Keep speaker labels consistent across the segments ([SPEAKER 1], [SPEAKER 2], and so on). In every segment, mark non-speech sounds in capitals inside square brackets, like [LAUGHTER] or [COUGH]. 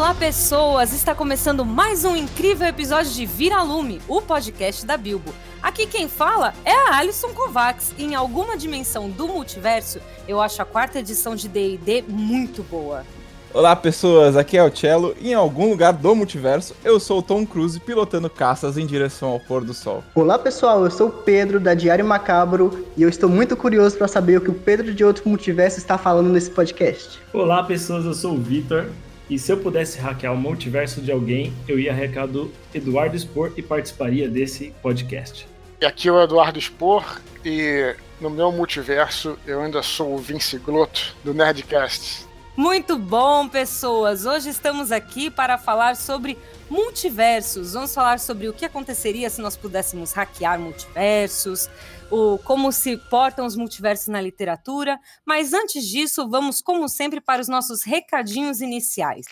[SPEAKER 1] Olá, pessoas! Está começando mais um incrível episódio de Vira Lume, o podcast da Bilbo. Aqui quem fala é a Alison Kovacs. E em alguma dimensão do multiverso, eu acho a quarta edição de D&D muito boa.
[SPEAKER 2] Olá, pessoas! Aqui é o Cello e em algum lugar do multiverso, eu sou o Tom Cruise pilotando caças em direção ao pôr do sol.
[SPEAKER 3] Olá, pessoal! Eu sou o Pedro da Diário Macabro e eu estou muito curioso para saber o que o Pedro de outro multiverso está falando nesse podcast.
[SPEAKER 4] Olá, pessoas! Eu sou o Vitor e se eu pudesse hackear o multiverso de alguém, eu ia hackear do Eduardo Spor e participaria desse podcast.
[SPEAKER 5] E aqui é o Eduardo Spor e no meu multiverso eu ainda sou o Vince Glotto do Nerdcast.
[SPEAKER 1] Muito bom, pessoas! Hoje estamos aqui para falar sobre multiversos. Vamos falar sobre o que aconteceria se nós pudéssemos hackear multiversos, o como se portam os multiversos na literatura. Mas antes disso, vamos, como sempre, para os nossos recadinhos iniciais.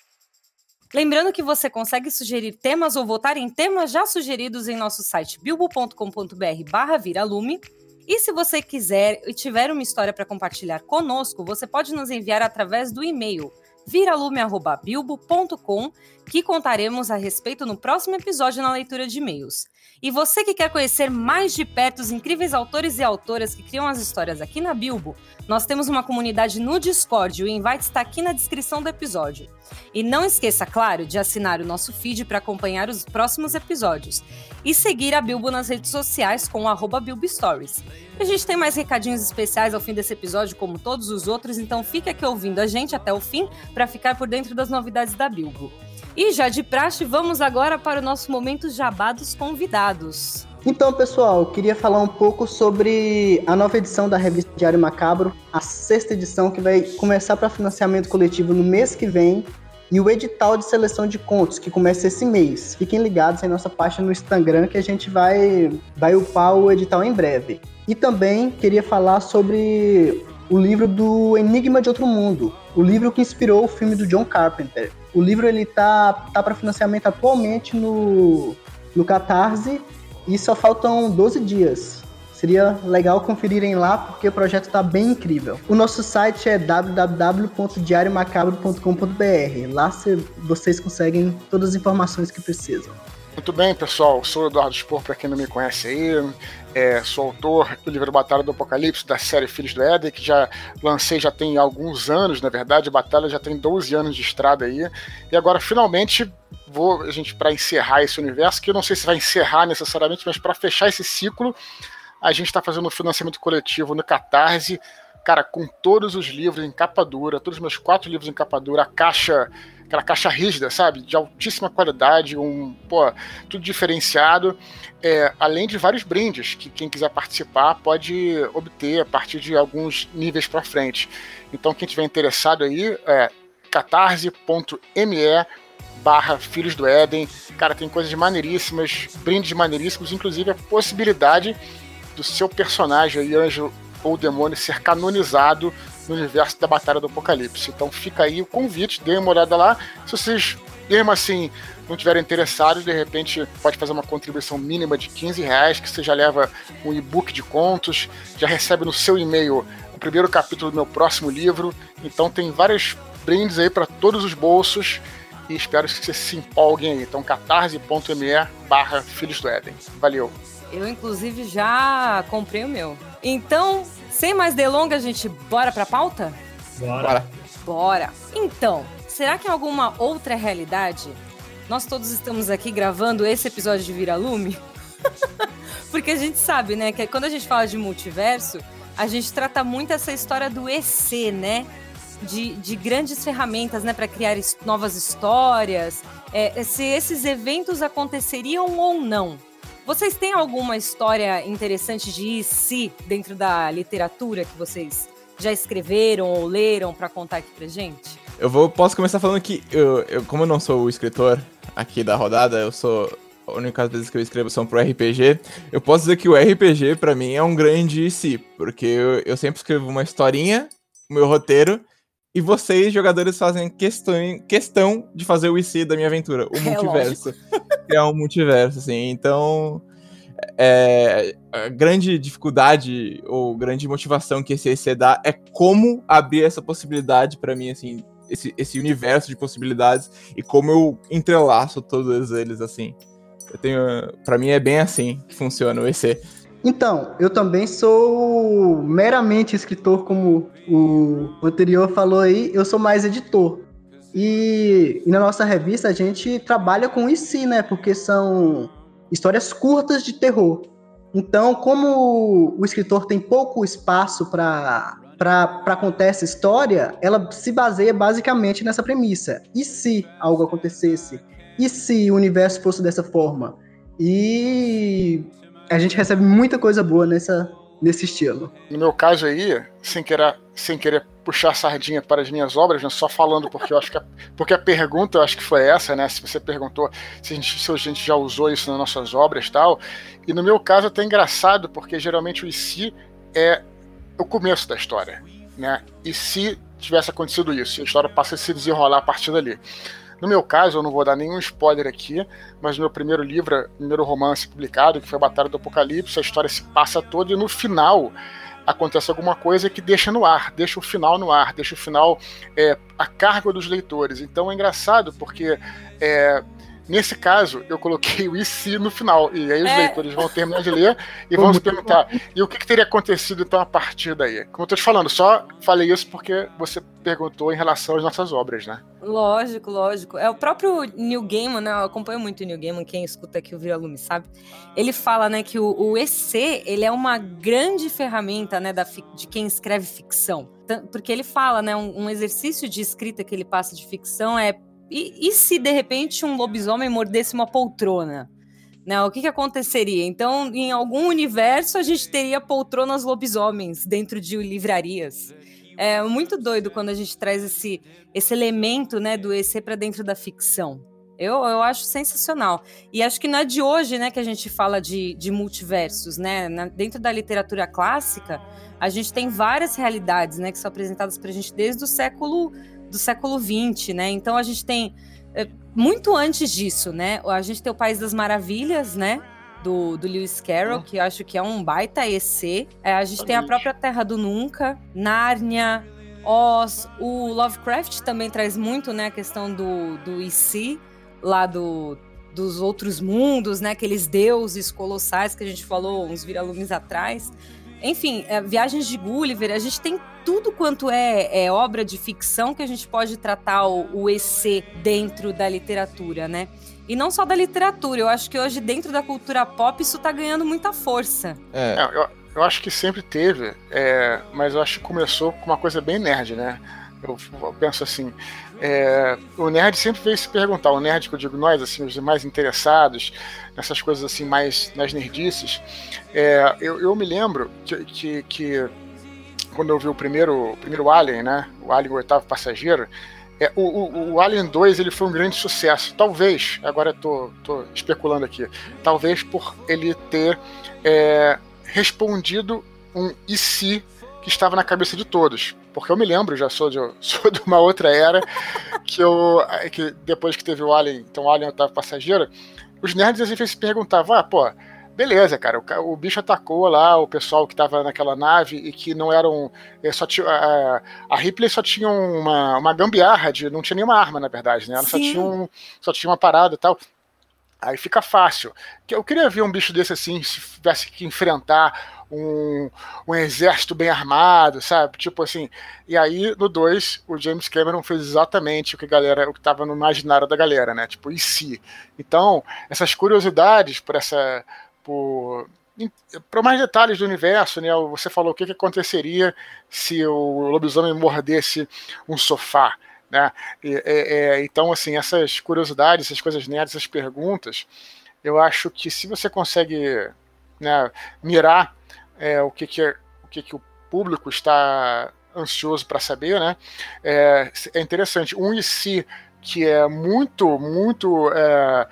[SPEAKER 1] Lembrando que você consegue sugerir temas ou votar em temas já sugeridos em nosso site bilbo.com.br barra viralume e se você quiser e tiver uma história para compartilhar conosco, você pode nos enviar através do e-mail viralume.bilbo.com, que contaremos a respeito no próximo episódio na leitura de e-mails. E você que quer conhecer mais de perto os incríveis autores e autoras que criam as histórias aqui na Bilbo, nós temos uma comunidade no Discord, o invite está aqui na descrição do episódio. E não esqueça, claro, de assinar o nosso feed para acompanhar os próximos episódios. E seguir a Bilbo nas redes sociais com o. A gente tem mais recadinhos especiais ao fim desse episódio, como todos os outros, então fique aqui ouvindo a gente até o fim para ficar por dentro das novidades da Bilbo. E já de praxe, vamos agora para o nosso momento jabá dos convidados.
[SPEAKER 3] Então, pessoal, queria falar um pouco sobre a nova edição da revista Diário Macabro, a sexta edição que vai começar para financiamento coletivo no mês que vem, e o edital de seleção de contos que começa esse mês. Fiquem ligados em nossa página no Instagram que a gente vai vai upar o edital em breve. E também queria falar sobre o livro do Enigma de Outro Mundo, o livro que inspirou o filme do John Carpenter. O livro ele tá, tá para financiamento atualmente no, no Catarse e só faltam 12 dias. Seria legal conferirem lá porque o projeto está bem incrível. O nosso site é www.diariomacabro.com.br. Lá vocês conseguem todas as informações que precisam.
[SPEAKER 5] Muito bem, pessoal. Sou o Eduardo Spor, para quem não me conhece aí. É, sou autor do livro Batalha do Apocalipse, da série Filhos do Éden, que já lancei já tem alguns anos, na verdade. A Batalha já tem 12 anos de estrada aí. E agora, finalmente, vou, a gente, para encerrar esse universo, que eu não sei se vai encerrar necessariamente, mas para fechar esse ciclo, a gente está fazendo um financiamento coletivo no Catarse, cara, com todos os livros em capa dura, todos os meus quatro livros em capa dura, a caixa aquela caixa rígida, sabe? De altíssima qualidade, um, pô, tudo diferenciado. É, além de vários brindes que quem quiser participar pode obter a partir de alguns níveis para frente. Então, quem tiver interessado aí, é catarse.me barra Filhos do Éden. Cara, tem coisas maneiríssimas, brindes maneiríssimos, inclusive a possibilidade do seu personagem aí, anjo ou demônio, ser canonizado no universo da Batalha do Apocalipse. Então fica aí o convite, dê uma olhada lá. Se vocês, mesmo assim, não estiverem interessados, de repente pode fazer uma contribuição mínima de 15 reais, que você já leva um e-book de contos, já recebe no seu e-mail o primeiro capítulo do meu próximo livro. Então tem vários brindes aí para todos os bolsos e espero que vocês se empolguem aí. Então catarse.me barra Filhos do Éden. Valeu!
[SPEAKER 1] Eu, inclusive, já comprei o meu. Então, sem mais delongas, gente, bora pra pauta?
[SPEAKER 4] Bora.
[SPEAKER 1] Bora. Então, será que em alguma outra realidade nós todos estamos aqui gravando esse episódio de Vira Lume? [LAUGHS] Porque a gente sabe, né, que quando a gente fala de multiverso, a gente trata muito essa história do EC, né? De, de grandes ferramentas, né, para criar novas histórias. É, se esses eventos aconteceriam ou não. Vocês têm alguma história interessante de si dentro da literatura que vocês já escreveram ou leram para contar aqui pra gente?
[SPEAKER 2] Eu vou, posso começar falando que, eu, eu, como eu não sou o escritor aqui da rodada, eu sou. A única vezes que eu escrevo são pro RPG. Eu posso dizer que o RPG, para mim, é um grande si, porque eu, eu sempre escrevo uma historinha, o meu roteiro, e vocês, jogadores, fazem questão, questão de fazer o IC da minha aventura, o é multiverso. É um multiverso, assim. Então, é, a grande dificuldade ou grande motivação que esse IC dá é como abrir essa possibilidade para mim, assim, esse, esse universo de possibilidades e como eu entrelaço todos eles assim. Eu tenho, para mim é bem assim que funciona o EC.
[SPEAKER 3] Então, eu também sou meramente escritor, como o anterior falou aí, eu sou mais editor. E, e na nossa revista a gente trabalha com IC, né? Porque são histórias curtas de terror. Então, como o escritor tem pouco espaço para contar essa história, ela se baseia basicamente nessa premissa. E se algo acontecesse? E se o universo fosse dessa forma? E a gente recebe muita coisa boa nessa, nesse estilo.
[SPEAKER 5] No meu caso aí, sem querer, sem querer puxar sardinha para as minhas obras, né, só falando porque eu acho que a, porque a pergunta eu acho que foi essa, né? Se você perguntou se a gente, se a gente já usou isso nas nossas obras tal. E no meu caso é até engraçado, porque geralmente o IC é o começo da história. Né? E se tivesse acontecido isso, a história passa a se desenrolar a partir dali. No meu caso, eu não vou dar nenhum spoiler aqui, mas no meu primeiro livro, primeiro romance publicado, que foi a Batalha do Apocalipse, a história se passa toda e no final acontece alguma coisa que deixa no ar, deixa o final no ar, deixa o final é, a cargo dos leitores. Então é engraçado porque é, Nesse caso, eu coloquei o IC no final. E aí os é. leitores vão terminar de ler e vão se perguntar: e o que, que, teria acontecido então a partir daí? Como eu tô te falando, só falei isso porque você perguntou em relação às nossas obras, né?
[SPEAKER 1] Lógico, lógico. É o próprio Neil Gaiman, né? Eu acompanho muito o Neil Gaiman, quem escuta aqui o Vira Lume sabe. Ele fala, né, que o, o EC, ele é uma grande ferramenta, né, da, de quem escreve ficção. Porque ele fala, né, um, um exercício de escrita que ele passa de ficção é e, e se de repente um lobisomem mordesse uma poltrona? Né, o que, que aconteceria? Então, em algum universo, a gente teria poltronas lobisomens dentro de livrarias. É muito doido quando a gente traz esse, esse elemento né, do EC para dentro da ficção. Eu, eu acho sensacional. E acho que não é de hoje né, que a gente fala de, de multiversos. Né? Na, dentro da literatura clássica, a gente tem várias realidades né, que são apresentadas para a gente desde o século do século XX, né? Então a gente tem é, muito antes disso, né? A gente tem o País das Maravilhas, né? Do, do Lewis Carroll, que eu acho que é um baita EC. É, a gente tem a própria Terra do Nunca, Nárnia, Oz. O Lovecraft também traz muito, né? A questão do, do IC, lá do, dos outros mundos, né? Aqueles deuses colossais que a gente falou uns viralumes atrás. Enfim, é, Viagens de Gulliver, a gente tem tudo quanto é, é, obra de ficção que a gente pode tratar o, o EC dentro da literatura, né? E não só da literatura, eu acho que hoje dentro da cultura pop isso tá ganhando muita força.
[SPEAKER 5] É, é eu, eu acho que sempre teve, é, mas eu acho que começou com uma coisa bem nerd, né? Eu, eu penso assim, é, o nerd sempre veio se perguntar, o nerd que eu digo nós, assim, os mais interessados nessas coisas assim mais nas nerdices, é, eu, eu me lembro que, que, que, quando eu vi o primeiro, o primeiro Alien, né, o Alien o oitavo passageiro, é, o, o, o, Alien 2 ele foi um grande sucesso. Talvez, agora eu tô, tô especulando aqui, talvez por ele ter é, respondido um e se que estava na cabeça de todos. Porque eu me lembro, já sou de, [LAUGHS] sou de uma outra era, que eu. que depois que teve o Alien, então o Alien estava passageiro, os nerds às vezes se perguntavam, ah, pô, beleza, cara, o, o, bicho atacou lá o pessoal que estava naquela nave e que não eram. É, só tinha, a, a Ripley só tinha uma, uma gambiarra, de, não tinha nenhuma arma, na verdade, né? Ela só tinha, um, só tinha uma parada e tal. Aí fica fácil. Eu queria ver um bicho desse assim, se tivesse que enfrentar um, um exército bem armado, sabe? Tipo assim. E aí, no 2, o James Cameron fez exatamente o que galera, o que estava no imaginário da galera, né? Tipo, e se? Então, essas curiosidades por essa. por para mais detalhes do universo, né? Você falou o que, que aconteceria se o lobisomem mordesse um sofá. Né? É, é, então, assim, essas curiosidades, essas coisas nerds, essas perguntas, eu acho que se você consegue né, mirar é, o, que, que, é, o que, que o público está ansioso para saber, né, é, é interessante. Um e se que é muito, muito é,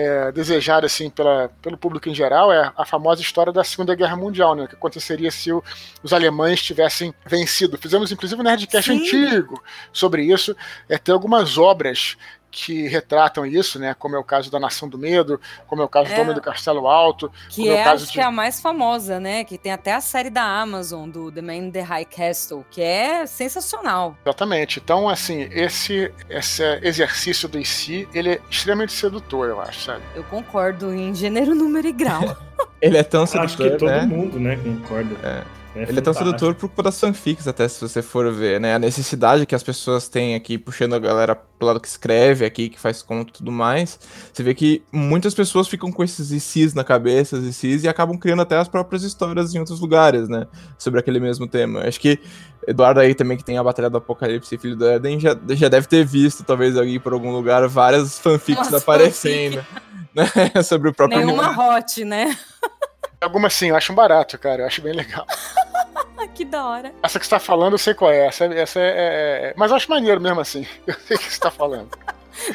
[SPEAKER 5] é, desejada assim pela, pelo público em geral é a famosa história da Segunda Guerra Mundial, né? O que aconteceria se o, os alemães tivessem vencido. Fizemos inclusive um Nerdcast Sim. antigo sobre isso. É, tem algumas obras que retratam isso, né? Como é o caso da Nação do Medo, como é o caso é. do Homem do Castelo Alto.
[SPEAKER 1] Que é, é acho de... que é a mais famosa, né? Que tem até a série da Amazon, do The Man in the High Castle, que é sensacional.
[SPEAKER 5] Exatamente. Então, assim, esse, esse exercício do IC, ele é extremamente sedutor, eu acho, sabe?
[SPEAKER 1] Eu concordo em gênero, número e grau. [LAUGHS]
[SPEAKER 2] ele é tão sedutor,
[SPEAKER 4] Acho que todo
[SPEAKER 2] né?
[SPEAKER 4] mundo, né, concorda.
[SPEAKER 2] É. É ele é tão sedutor por conta das fanfics, até se você for ver, né? A necessidade que as pessoas têm aqui, puxando a galera pro lado que escreve aqui, que faz conto e tudo mais. Você vê que muitas pessoas ficam com esses ICs na cabeça, esses ICs, e acabam criando até as próprias histórias em outros lugares, né? Sobre aquele mesmo tema. Acho que Eduardo aí também, que tem a Batalha do Apocalipse e Filho do Éden, já, já deve ter visto, talvez, alguém por algum lugar, várias fanfics Nossa, aparecendo. Fanfic. Né? [LAUGHS] Sobre o próprio
[SPEAKER 1] Nenhuma hot, né?
[SPEAKER 5] Algumas sim, eu acho um barato, cara. Eu acho bem legal. [LAUGHS]
[SPEAKER 1] que da hora.
[SPEAKER 5] Essa que você tá falando, eu sei qual é. Essa, essa é, é, é... Mas eu acho maneiro mesmo assim. [LAUGHS] Eu sei o que você tá falando. [LAUGHS]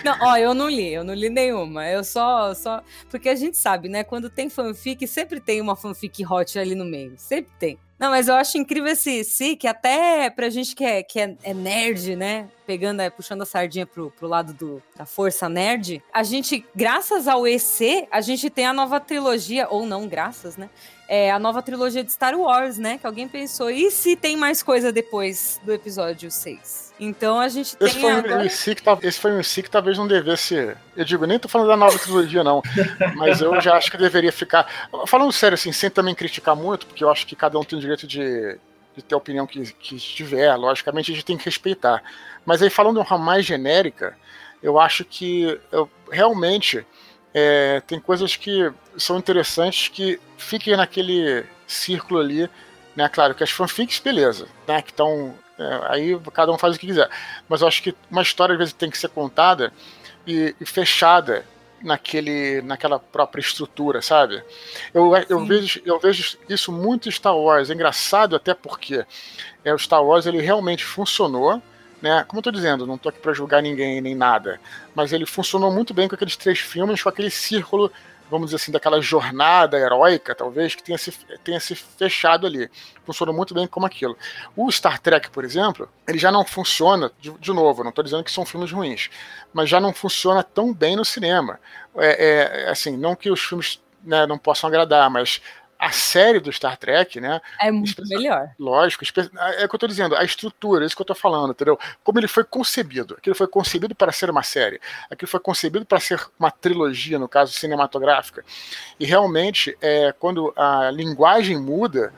[SPEAKER 1] Não, ó, eu não li, eu não li nenhuma. Eu só, só. Porque a gente sabe, né? Quando tem fanfic, sempre tem uma fanfic hot ali no meio. Sempre tem. Não, mas eu acho incrível esse si, que até pra gente que é, que é, é nerd, né? Pegando, é, puxando a sardinha pro, pro lado do, da força nerd, a gente, graças ao EC, a gente tem a nova trilogia, ou não graças, né? É, a nova trilogia de Star Wars, né? Que alguém pensou, e se tem mais coisa depois do episódio 6? Então a gente
[SPEAKER 5] esse
[SPEAKER 1] tem.
[SPEAKER 5] Foi
[SPEAKER 1] agora...
[SPEAKER 5] um IC que, esse foi um IC que talvez não devesse. Eu digo, nem tô falando da nova trilogia, não. [LAUGHS] mas eu já acho que deveria ficar. Falando sério, assim, sem também criticar muito, porque eu acho que cada um tem o direito de, de ter a opinião que, que tiver. Logicamente, a gente tem que respeitar. Mas aí, falando de uma mais genérica, eu acho que eu, realmente é, tem coisas que são interessantes que fiquem naquele círculo ali, né? Claro que as fanfics, beleza, né? Que estão. É, aí cada um faz o que quiser. Mas eu acho que uma história às vezes tem que ser contada e, e fechada naquele, naquela própria estrutura, sabe? Eu, eu, vejo, eu vejo isso muito em Star Wars. É engraçado até porque é, o Star Wars ele realmente funcionou né? Como eu tô dizendo, não tô aqui para julgar ninguém nem nada, mas ele funcionou muito bem com aqueles três filmes, com aquele círculo, vamos dizer assim, daquela jornada heróica, talvez, que tenha se, tenha se fechado ali. Funcionou muito bem como aquilo. O Star Trek, por exemplo, ele já não funciona, de, de novo, não tô dizendo que são filmes ruins, mas já não funciona tão bem no cinema. É, é assim, não que os filmes né, não possam agradar, mas a série do Star Trek, né?
[SPEAKER 1] É muito melhor.
[SPEAKER 5] Lógico, é o que eu tô dizendo, a estrutura, é isso que eu tô falando, entendeu? Como ele foi concebido. Aquilo foi concebido para ser uma série. Aquilo foi concebido para ser uma trilogia, no caso cinematográfica. E realmente, é, quando a linguagem muda,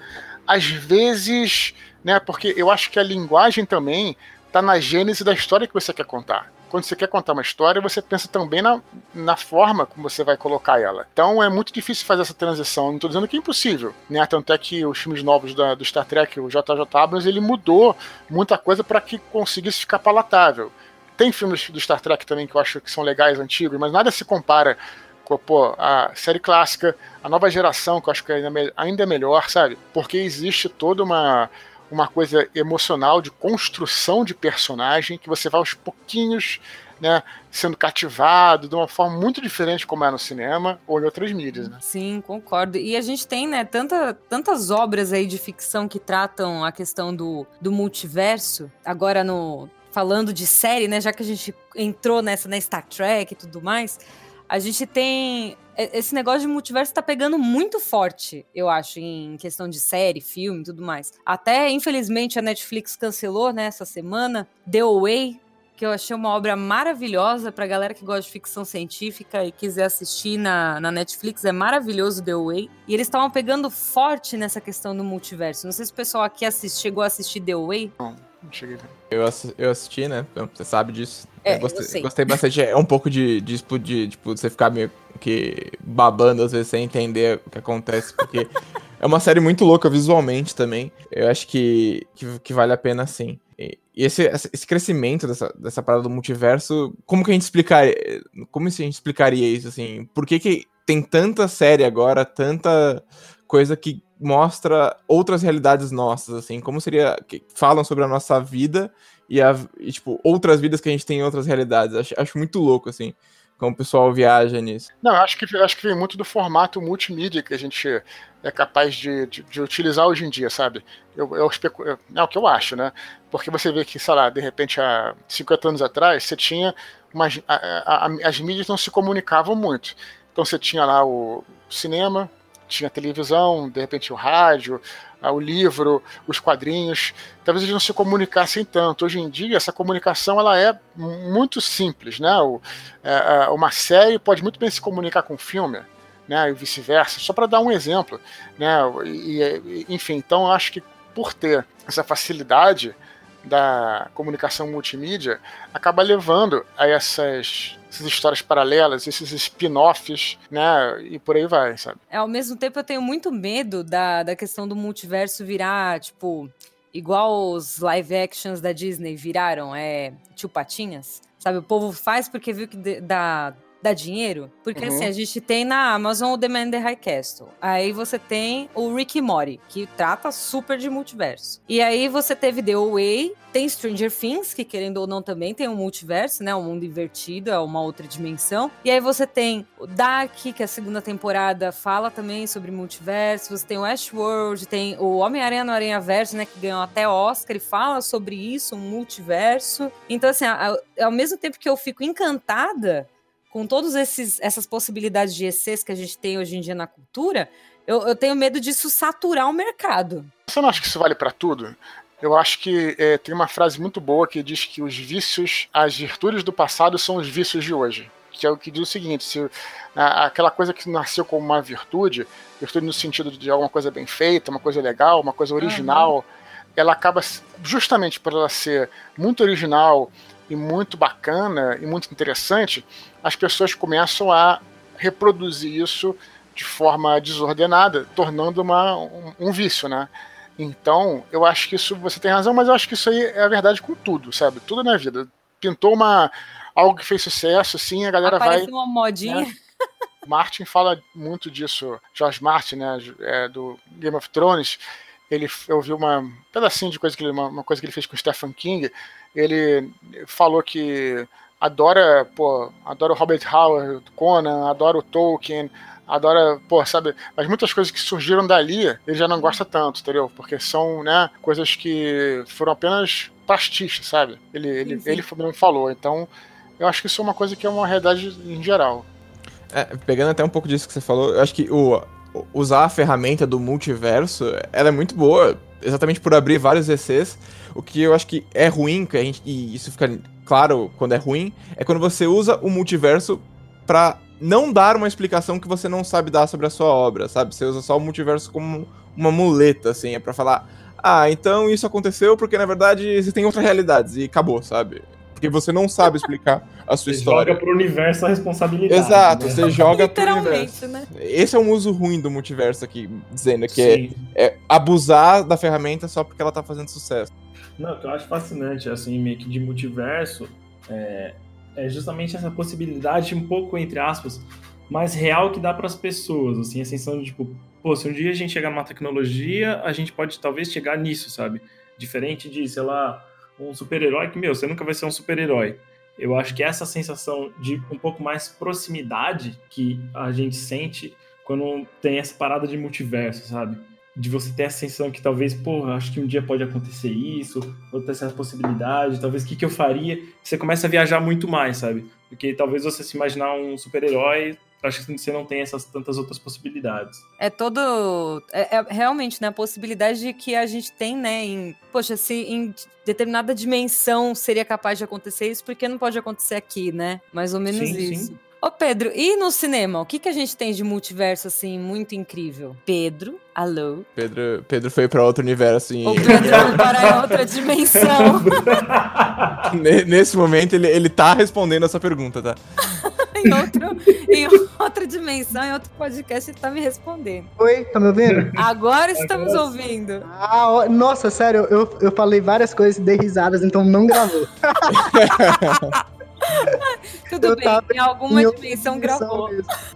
[SPEAKER 5] às vezes, né? Porque eu acho que a linguagem também tá na gênese da história que você quer contar quando você quer contar uma história, você pensa também na, na forma como você vai colocar ela. Então é muito difícil fazer essa transição. Não estou dizendo que é impossível, né? Tanto é que os filmes novos da, do Star Trek, o JJ Abrams, ele mudou muita coisa para que conseguisse ficar palatável. Tem filmes do Star Trek também que eu acho que são legais, antigos, mas nada se compara com pô, a série clássica, a nova geração, que eu acho que ainda é melhor, sabe? Porque existe toda uma uma coisa emocional de construção de personagem que você vai aos pouquinhos né, sendo cativado de uma forma muito diferente como é no cinema ou em outras mídias, né?
[SPEAKER 1] Sim, concordo. E a gente tem, né, tanta, tantas obras aí de ficção que tratam a questão do, do multiverso. Agora no falando de série, né, já que a gente entrou nessa na né, Star Trek e tudo mais, a gente tem. Esse negócio de multiverso tá pegando muito forte, eu acho, em questão de série, filme e tudo mais. Até, infelizmente, a Netflix cancelou, né, essa semana, The Away, que eu achei uma obra maravilhosa pra galera que gosta de ficção científica e quiser assistir na, na Netflix. É maravilhoso The Way. E eles estavam pegando forte nessa questão do multiverso. Não sei se o pessoal aqui assist, chegou a assistir The Way.
[SPEAKER 5] Não, não cheguei.
[SPEAKER 2] Eu, assi eu assisti, né? Você sabe disso.
[SPEAKER 1] É,
[SPEAKER 2] gostei, eu gostei bastante. É um pouco de, de explodir, tipo, você ficar meio que babando às vezes sem entender o que acontece, porque [LAUGHS] é uma série muito louca visualmente também. Eu acho que, que, que vale a pena sim. E, esse, esse crescimento dessa, dessa parada do multiverso, como que a gente explicaria? Como a gente explicaria isso, assim? Por que, que tem tanta série agora, tanta coisa que mostra outras realidades nossas, assim? Como seria. que falam sobre a nossa vida e, a, e, tipo, outras vidas que a gente tem em outras realidades. Acho, acho muito louco, assim. como o pessoal viaja nisso.
[SPEAKER 5] Não, acho que, acho que vem muito do formato multimídia que a gente é capaz de, de, de utilizar hoje em dia, sabe? Eu, eu especulo, é o que eu acho, né? Porque você vê que, sei lá, de repente há 50 anos atrás, você tinha umas, a, a, a, as mídias não se comunicavam muito. Então você tinha lá o cinema, tinha televisão, de repente o rádio, o livro, os quadrinhos. Talvez eles não se comunicassem tanto. Hoje em dia, essa comunicação ela é muito simples. Né? O, é, uma série pode muito bem se comunicar com um filme. Né, e vice-versa, só para dar um exemplo, né, e, enfim, então acho que por ter essa facilidade da comunicação multimídia, acaba levando a essas essas histórias paralelas, esses spin-offs, né? E por aí vai, sabe?
[SPEAKER 1] É, ao mesmo tempo eu tenho muito medo da, da questão do multiverso virar, tipo, igual os live actions da Disney viraram, é, tio Patinhas. Sabe, o povo faz porque viu que dá, dá dinheiro. Porque uhum. assim, a gente tem na Amazon o The Man in the High Castle. Aí você tem o Rick Mori, que trata super de multiverso. E aí você teve The Away, tem Stranger Things, que querendo ou não também tem um multiverso, né? Um mundo invertido, é uma outra dimensão. E aí você tem o Dark, que a segunda temporada fala também sobre multiverso. Você tem o Ashworld, tem o Homem-Aranha no Aranha Verso, né? Que ganhou até Oscar e fala sobre isso, um multiverso. Então, assim, ao mesmo tempo que eu fico encantada com todas essas possibilidades de excessos que a gente tem hoje em dia na cultura, eu, eu tenho medo disso saturar o mercado.
[SPEAKER 5] Você não acha que isso vale para tudo? Eu acho que é, tem uma frase muito boa que diz que os vícios, as virtudes do passado são os vícios de hoje. Que é o que diz o seguinte: se a, aquela coisa que nasceu como uma virtude, virtude no sentido de alguma coisa bem feita, uma coisa legal, uma coisa original, uhum. ela acaba, justamente por ela ser muito original e muito bacana e muito interessante, as pessoas começam a reproduzir isso de forma desordenada, tornando uma, um, um, vício, né? Então, eu acho que isso você tem razão, mas eu acho que isso aí é a verdade com tudo, sabe? Tudo na vida. Pintou uma algo que fez sucesso, assim, a galera
[SPEAKER 1] Aparece
[SPEAKER 5] vai.
[SPEAKER 1] uma modinha. Né?
[SPEAKER 5] Martin fala muito disso, George Martin, né, é, do Game of Thrones. Ele, eu vi uma um pedacinho de coisa que ele, uma, uma coisa que ele fez com Stephen King. Ele falou que adora, pô, adora o Robert Howard, Conan, adora o Tolkien, adora, pô, sabe, mas muitas coisas que surgiram dali, ele já não gosta tanto, entendeu? Porque são, né, coisas que foram apenas pastiches, sabe? Ele, ele, sim, ele não falou, então eu acho que isso é uma coisa que é uma realidade em geral.
[SPEAKER 2] É, pegando até um pouco disso que você falou, eu acho que o, usar a ferramenta do multiverso, ela é muito boa, exatamente por abrir vários ECs, o que eu acho que é ruim, que a gente, e isso fica claro quando é ruim, é quando você usa o multiverso para não dar uma explicação que você não sabe dar sobre a sua obra, sabe? Você usa só o multiverso como uma muleta, assim, é pra falar, ah, então isso aconteceu porque na verdade existem outras realidades e acabou, sabe? Porque você não sabe explicar a sua
[SPEAKER 4] você
[SPEAKER 2] história.
[SPEAKER 4] Você joga pro universo a responsabilidade.
[SPEAKER 2] Exato, né? você joga pro universo. Né? Esse é um uso ruim do multiverso aqui, dizendo que é, é, abusar da ferramenta só porque ela tá fazendo sucesso.
[SPEAKER 4] Não, o que eu acho fascinante, assim, meio que de multiverso, é, é justamente essa possibilidade, um pouco, entre aspas, mais real que dá para as pessoas, assim, a sensação de, tipo, pô, se um dia a gente chegar numa tecnologia, a gente pode talvez chegar nisso, sabe? Diferente de, sei lá, um super-herói que, meu, você nunca vai ser um super-herói. Eu acho que essa sensação de um pouco mais proximidade que a gente sente quando tem essa parada de multiverso, sabe? de você ter a sensação que talvez, pô, acho que um dia pode acontecer isso, ou ter essa possibilidade, talvez o que, que eu faria? Você começa a viajar muito mais, sabe? Porque talvez você se imaginar um super-herói, acho que você não tem essas tantas outras possibilidades.
[SPEAKER 1] É todo. É, é, realmente, né? A possibilidade de que a gente tem, né? Em, poxa, se em determinada dimensão seria capaz de acontecer isso, porque não pode acontecer aqui, né? Mais ou menos sim, isso. Sim. Ô, Pedro, e no cinema? O que, que a gente tem de multiverso, assim, muito incrível? Pedro, alô?
[SPEAKER 2] Pedro, Pedro foi para outro universo. Em...
[SPEAKER 1] O Pedro foi para [LAUGHS] outra dimensão. [LAUGHS]
[SPEAKER 2] Nesse momento, ele, ele tá respondendo essa pergunta, tá? [LAUGHS]
[SPEAKER 1] em, outro, em outra dimensão, em outro podcast, ele tá me respondendo.
[SPEAKER 3] Oi, tá me ouvindo?
[SPEAKER 1] Agora estamos Agora ouvindo.
[SPEAKER 3] Ah, nossa, sério, eu, eu falei várias coisas e dei risadas, então não gravou. [LAUGHS]
[SPEAKER 1] Tudo eu bem, em alguma em dimensão, dimensão gravou.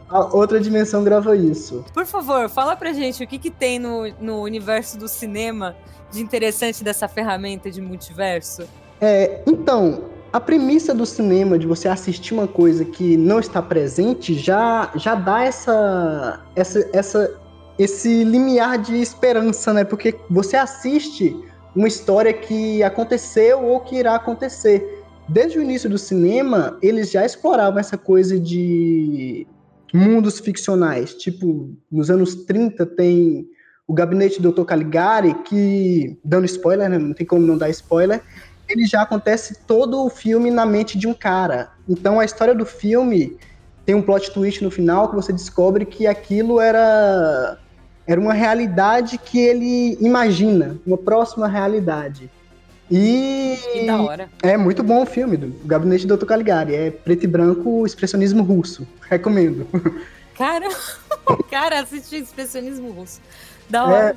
[SPEAKER 3] A outra dimensão gravou isso.
[SPEAKER 1] Por favor, fala pra gente o que, que tem no, no universo do cinema de interessante dessa ferramenta de multiverso.
[SPEAKER 3] É, então, a premissa do cinema de você assistir uma coisa que não está presente já, já dá essa, essa, essa, esse limiar de esperança, né? Porque você assiste uma história que aconteceu ou que irá acontecer. Desde o início do cinema, eles já exploravam essa coisa de mundos ficcionais. Tipo, nos anos 30 tem o Gabinete do Dr. Caligari, que, dando spoiler, né? não tem como não dar spoiler, ele já acontece todo o filme na mente de um cara. Então a história do filme tem um plot twist no final que você descobre que aquilo era era uma realidade que ele imagina, uma próxima realidade. E
[SPEAKER 1] Que da hora.
[SPEAKER 3] é muito bom o filme do Gabinete do Dr. Caligari, é preto e branco, expressionismo russo. Recomendo. [LAUGHS]
[SPEAKER 1] Cara, [LAUGHS] cara, assisti expressionismo russo. Da hora.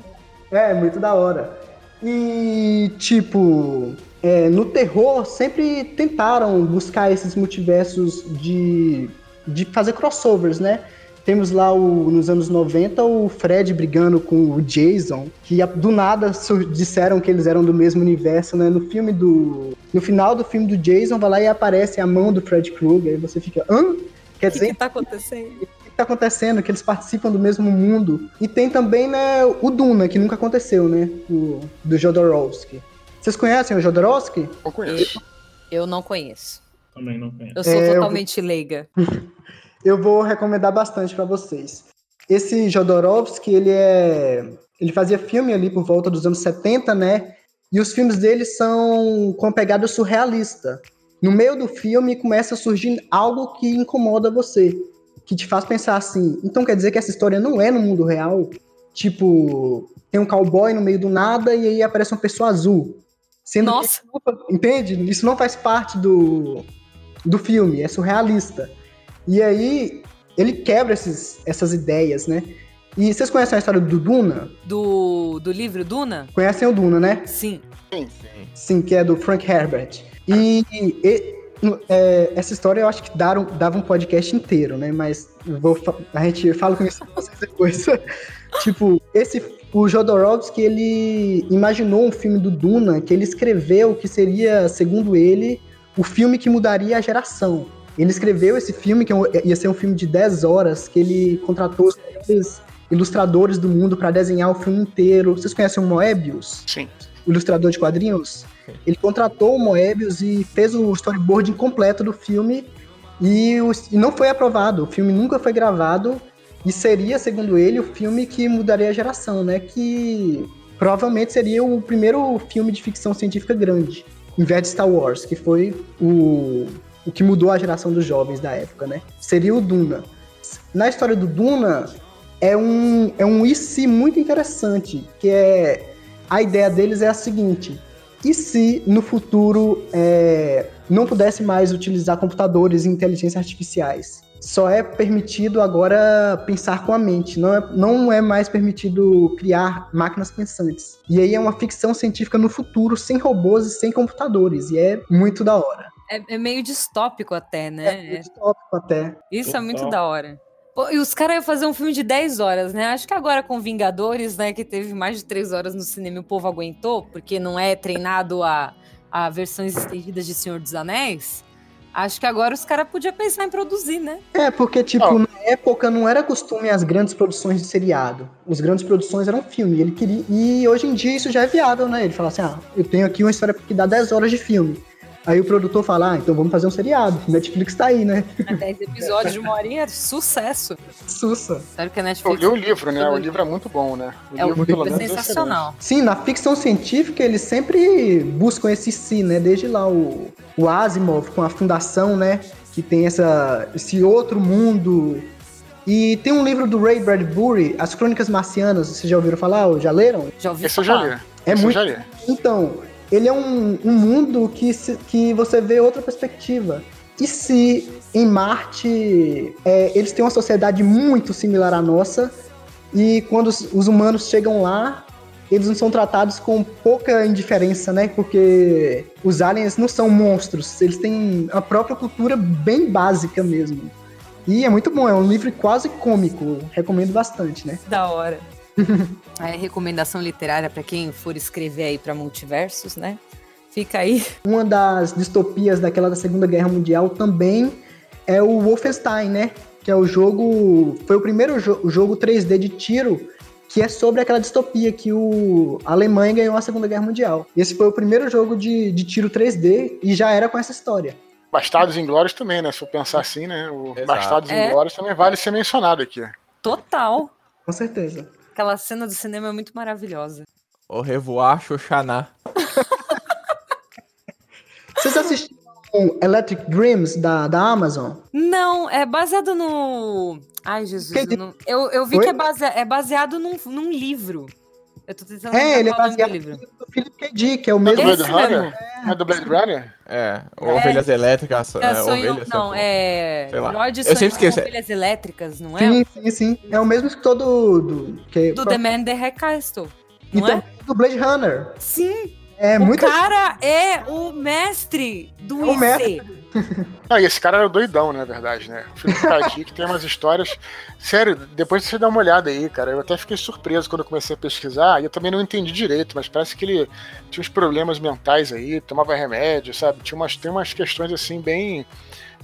[SPEAKER 3] É, é muito da hora. E, tipo, é, no terror sempre tentaram buscar esses multiversos de, de fazer crossovers, né? Temos lá o, nos anos 90 o Fred brigando com o Jason, que do nada disseram que eles eram do mesmo universo, né? No filme do. No final do filme do Jason, vai lá e aparece a mão do Fred Krueger, e você fica. Hã? Quer
[SPEAKER 1] O que,
[SPEAKER 3] dizer,
[SPEAKER 1] que tá acontecendo?
[SPEAKER 3] o que tá acontecendo? Que eles participam do mesmo mundo. E tem também, né, o Duna, que nunca aconteceu, né? O, do Jodorowsky. Vocês conhecem o Jodorowsky?
[SPEAKER 5] Eu conheço.
[SPEAKER 1] Eu não conheço.
[SPEAKER 4] Também não conheço.
[SPEAKER 1] Eu sou
[SPEAKER 3] É, eu-
[SPEAKER 1] totalmente leiga. [LAUGHS]
[SPEAKER 3] Eu vou recomendar bastante pra vocês. Esse Jodorowsky, ele é. Ele fazia filme ali por volta dos anos 70, né? E os filmes dele são com pegada surrealista. No meio do filme começa a surgir algo que incomoda você, que te faz pensar assim: então quer dizer que essa história não é no mundo real? Tipo, tem um cowboy no meio do nada e aí aparece uma pessoa azul. Sendo que
[SPEAKER 1] Nossa.
[SPEAKER 3] Entende? Isso não faz parte do, do filme, é surrealista. E aí, ele quebra esses, essas ideias, né? E vocês conhecem a história do Duna?
[SPEAKER 1] Do, do livro Duna?
[SPEAKER 3] Conhecem o Duna, né?
[SPEAKER 1] Sim.
[SPEAKER 3] Sim, que é do Frank Herbert. E, e- é, essa história eu acho que daram, dava um podcast inteiro, né? Mas vou, a gente fala com isso depois. [LAUGHS] tipo, esse, o Jodorowsky, ele imaginou um filme do Duna que ele escreveu que seria, segundo ele, o filme que mudaria a geração. Ele escreveu esse filme, que é um- ia ser um filme de 10 horas, que ele contratou os ilustradores do mundo para desenhar o filme inteiro. Vocês conhecem o Moebius?
[SPEAKER 5] Sim.
[SPEAKER 3] o ilustrador de quadrinhos, ele contratou o Moebius e fez o storyboard incompleto do filme e, o- e não foi aprovado. O filme nunca foi gravado e seria, segundo ele, o filme que mudaria a geração, né? Que provavelmente seria o primeiro filme de ficção científica grande, em vez de Star Wars, que foi o, o que mudou a geração dos jovens da época, né? Seria o Duna. Na história do Duna, é um, é um e se muito interessante, que é a ideia deles é a seguinte: e se no futuro é, não pudesse mais utilizar computadores e inteligências artificiais? Só é permitido agora pensar com a mente, não é, não é mais permitido criar máquinas pensantes. E aí é uma ficção científica no futuro, sem robôs e sem computadores, e é muito da hora.
[SPEAKER 1] É, é meio distópico até,
[SPEAKER 3] É,
[SPEAKER 1] né?
[SPEAKER 3] distópico até.
[SPEAKER 1] Isso é muito
[SPEAKER 4] Total.
[SPEAKER 1] da hora. Pô, e os caras iam fazer um filme de 10 horas, né? Acho que agora com Vingadores, né, que teve mais de 3 horas no cinema e o povo aguentou, porque não é treinado a, a versões estendidas de Senhor dos Anéis. Acho que agora os caras podiam pensar em produzir, né?
[SPEAKER 3] É, porque, tipo,
[SPEAKER 5] Ó.
[SPEAKER 3] na época não era costume as grandes produções de seriado. As grandes produções eram filme. Ele queria. E hoje em dia isso já é viável, né? Ele fala assim: ah, eu tenho aqui uma história que dá 10 horas de filme. Aí o produtor fala, ah, então vamos fazer um seriado. Netflix tá aí, né?
[SPEAKER 1] 10 [LAUGHS] episódios de uma horinha, sucesso.
[SPEAKER 3] Sussa.
[SPEAKER 1] Sério que a
[SPEAKER 5] Eu
[SPEAKER 1] Netflix
[SPEAKER 5] li o livro, né? O livro é muito bom, né?
[SPEAKER 1] é, o
[SPEAKER 5] livro,
[SPEAKER 1] livro é
[SPEAKER 5] menos,
[SPEAKER 1] sensacional.
[SPEAKER 3] Sim, na ficção científica eles sempre buscam esse si, né? Desde lá o, o Asimov com a fundação, né? Que tem essa, esse outro mundo. E tem um livro do Ray Bradbury, As Crônicas Marcianas. Vocês já ouviram falar ou já leram?
[SPEAKER 1] Já ouvi
[SPEAKER 5] Esse eu já
[SPEAKER 1] falar.
[SPEAKER 5] li.
[SPEAKER 3] É
[SPEAKER 5] Esse
[SPEAKER 3] muito-
[SPEAKER 5] eu já li.
[SPEAKER 3] Então, ele é um, um mundo que, se- que você vê outra perspectiva. E se em Marte é, eles têm uma sociedade muito similar à nossa, e quando os, os humanos chegam lá, eles não são tratados com pouca indiferença, né? Porque os aliens não são monstros, eles têm a própria cultura bem básica mesmo. E é muito bom, é um livro quase cômico, recomendo bastante, né?
[SPEAKER 1] Da hora. [LAUGHS] É recomendação literária pra quem for escrever aí pra multiversos, né? Fica aí.
[SPEAKER 3] Uma das distopias daquela da Segunda Guerra Mundial também é o Wolfenstein, né? Que é o jogo. Foi o primeiro jo jogo 3D de tiro que é sobre aquela distopia que o a Alemanha ganhou a Segunda Guerra Mundial. Esse foi o primeiro jogo de, de tiro 3D e já era com essa história.
[SPEAKER 5] Bastardos Inglórios também, né? Se for pensar assim, né? O Exato. Bastardos é. Inglórios também vale ser mencionado aqui.
[SPEAKER 1] Total.
[SPEAKER 3] Com certeza.
[SPEAKER 1] Aquela cena do cinema é muito maravilhosa.
[SPEAKER 2] O Revoar Xoxaná. [LAUGHS]
[SPEAKER 3] Vocês assistiram Electric Dreams da, da Amazon?
[SPEAKER 1] Não, é baseado no. Ai, Jesus. Eu, não... eu, eu, vi Foi? que é, base... é baseado num, num livro. Eu tô tentando
[SPEAKER 3] É, ele é baseado no livro. do Philip K. Dick, que é o mesmo.
[SPEAKER 5] Blade Runner? É. é do Blade Runner?
[SPEAKER 2] É, é. Ovelhas Elétricas.
[SPEAKER 1] É, sonho, ovelhas, não, é. Sei lá. Lorde eu sempre esqueço. Ovelhas Elétricas, não é?
[SPEAKER 3] Sim, sim, sim. É o mesmo escritor do. Do,
[SPEAKER 1] que, do The Man The Castle.
[SPEAKER 3] Não então, é? do Blade Runner.
[SPEAKER 1] Sim.
[SPEAKER 3] É
[SPEAKER 1] o
[SPEAKER 3] muito.
[SPEAKER 1] cara é o mestre do é o IC. Mestre. [LAUGHS]
[SPEAKER 5] Não, e esse cara era doidão, na verdade, né? O Felipe Cadic tem umas histórias. Sério, depois você dá uma olhada aí, cara. Eu até fiquei surpreso quando eu comecei a pesquisar. E eu também não entendi direito, mas parece que ele tinha uns problemas mentais aí, tomava remédio, sabe? Tinha umas, tem umas questões assim bem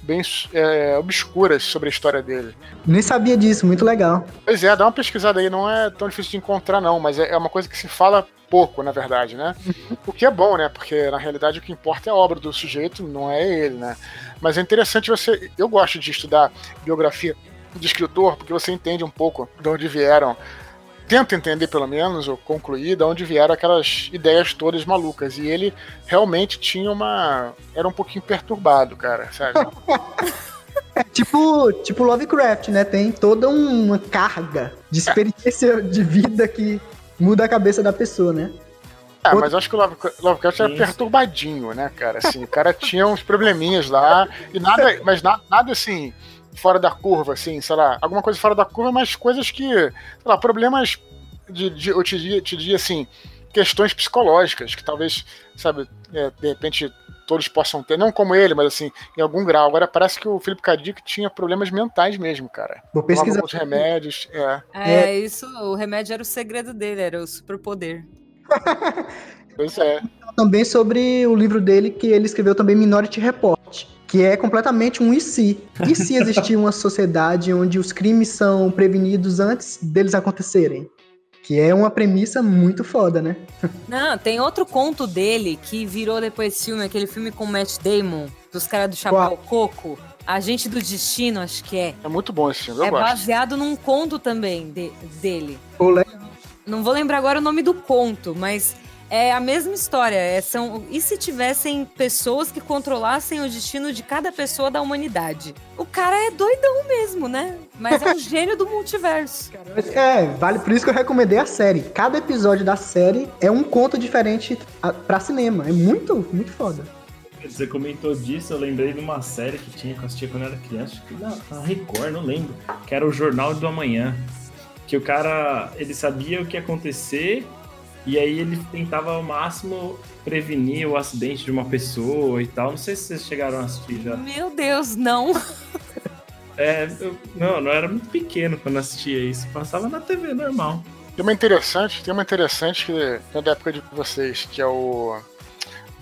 [SPEAKER 5] bem é, obscuras sobre a história dele.
[SPEAKER 3] Nem sabia disso, muito legal.
[SPEAKER 5] Pois é, dá uma pesquisada aí, não é tão difícil de encontrar, não, mas é, é uma coisa que se fala pouco, na verdade, né? [LAUGHS] O que é bom, né? Porque na realidade o que importa é a obra do sujeito, não é ele, né? Mas é interessante você. Eu gosto de estudar biografia de escritor, porque você entende um pouco de onde vieram tenta entender pelo menos, ou concluir, de onde vieram aquelas ideias todas malucas. E ele realmente tinha uma. Era um pouquinho perturbado, cara, sabe? [LAUGHS]
[SPEAKER 3] É tipo, tipo Lovecraft, né? Tem toda uma carga de experiência de vida que muda a cabeça da pessoa, né?
[SPEAKER 5] É, mas acho que o Lovecraft era perturbadinho, né, cara? Assim, o cara tinha uns probleminhas lá, e nada, [LAUGHS] mas na, nada assim, fora da curva, assim, sei lá, alguma coisa fora da curva, mas coisas que, sei lá, problemas de, de eu te diria, te diria assim, questões psicológicas, que talvez, sabe, é, de repente todos possam ter, não como ele, mas assim, em algum grau. Agora parece que o Felipe Cadic tinha problemas mentais mesmo, cara.
[SPEAKER 3] Vou pesquisar.
[SPEAKER 5] Alguns remédios, é.
[SPEAKER 1] é. É, isso, o remédio era o segredo dele, era o superpoder. [LAUGHS]
[SPEAKER 5] pois é.
[SPEAKER 3] Também sobre o livro dele que ele escreveu também Minority Report, que é completamente um e se. E se [LAUGHS] existir uma sociedade onde os crimes são prevenidos antes deles acontecerem? Que é uma premissa muito foda, né?
[SPEAKER 1] Não, tem outro conto dele que virou depois filme, aquele filme com Matt Damon, dos caras do Chapéu Coco. Agente do Destino, acho que é.
[SPEAKER 5] É muito bom esse filme, eu
[SPEAKER 1] é
[SPEAKER 5] gosto.
[SPEAKER 1] É baseado num conto também de, dele. Olé. Não vou lembrar agora o nome do conto, mas é a mesma história. É, são, e se tivessem pessoas que controlassem o destino de cada pessoa da humanidade? O cara é doidão mesmo, né? Mas é um [LAUGHS] gênio do multiverso.
[SPEAKER 3] É, vale por isso que eu recomendei a série. Cada episódio da série é um conto diferente para cinema. É muito, muito foda.
[SPEAKER 4] Você comentou disso, eu lembrei de uma série que tinha que eu assistia quando eu era criança, acho que na, na Record, não lembro, que era o Jornal do Amanhã. Que o cara, ele sabia o que ia acontecer e aí ele tentava ao máximo prevenir o acidente de uma pessoa e tal. Não sei se vocês chegaram a assistir já.
[SPEAKER 1] Meu Deus, não.
[SPEAKER 4] É, eu, não, não era muito pequeno quando assistia isso. Passava na TV normal.
[SPEAKER 5] Tem uma interessante, tem uma interessante que é da época de vocês, que é o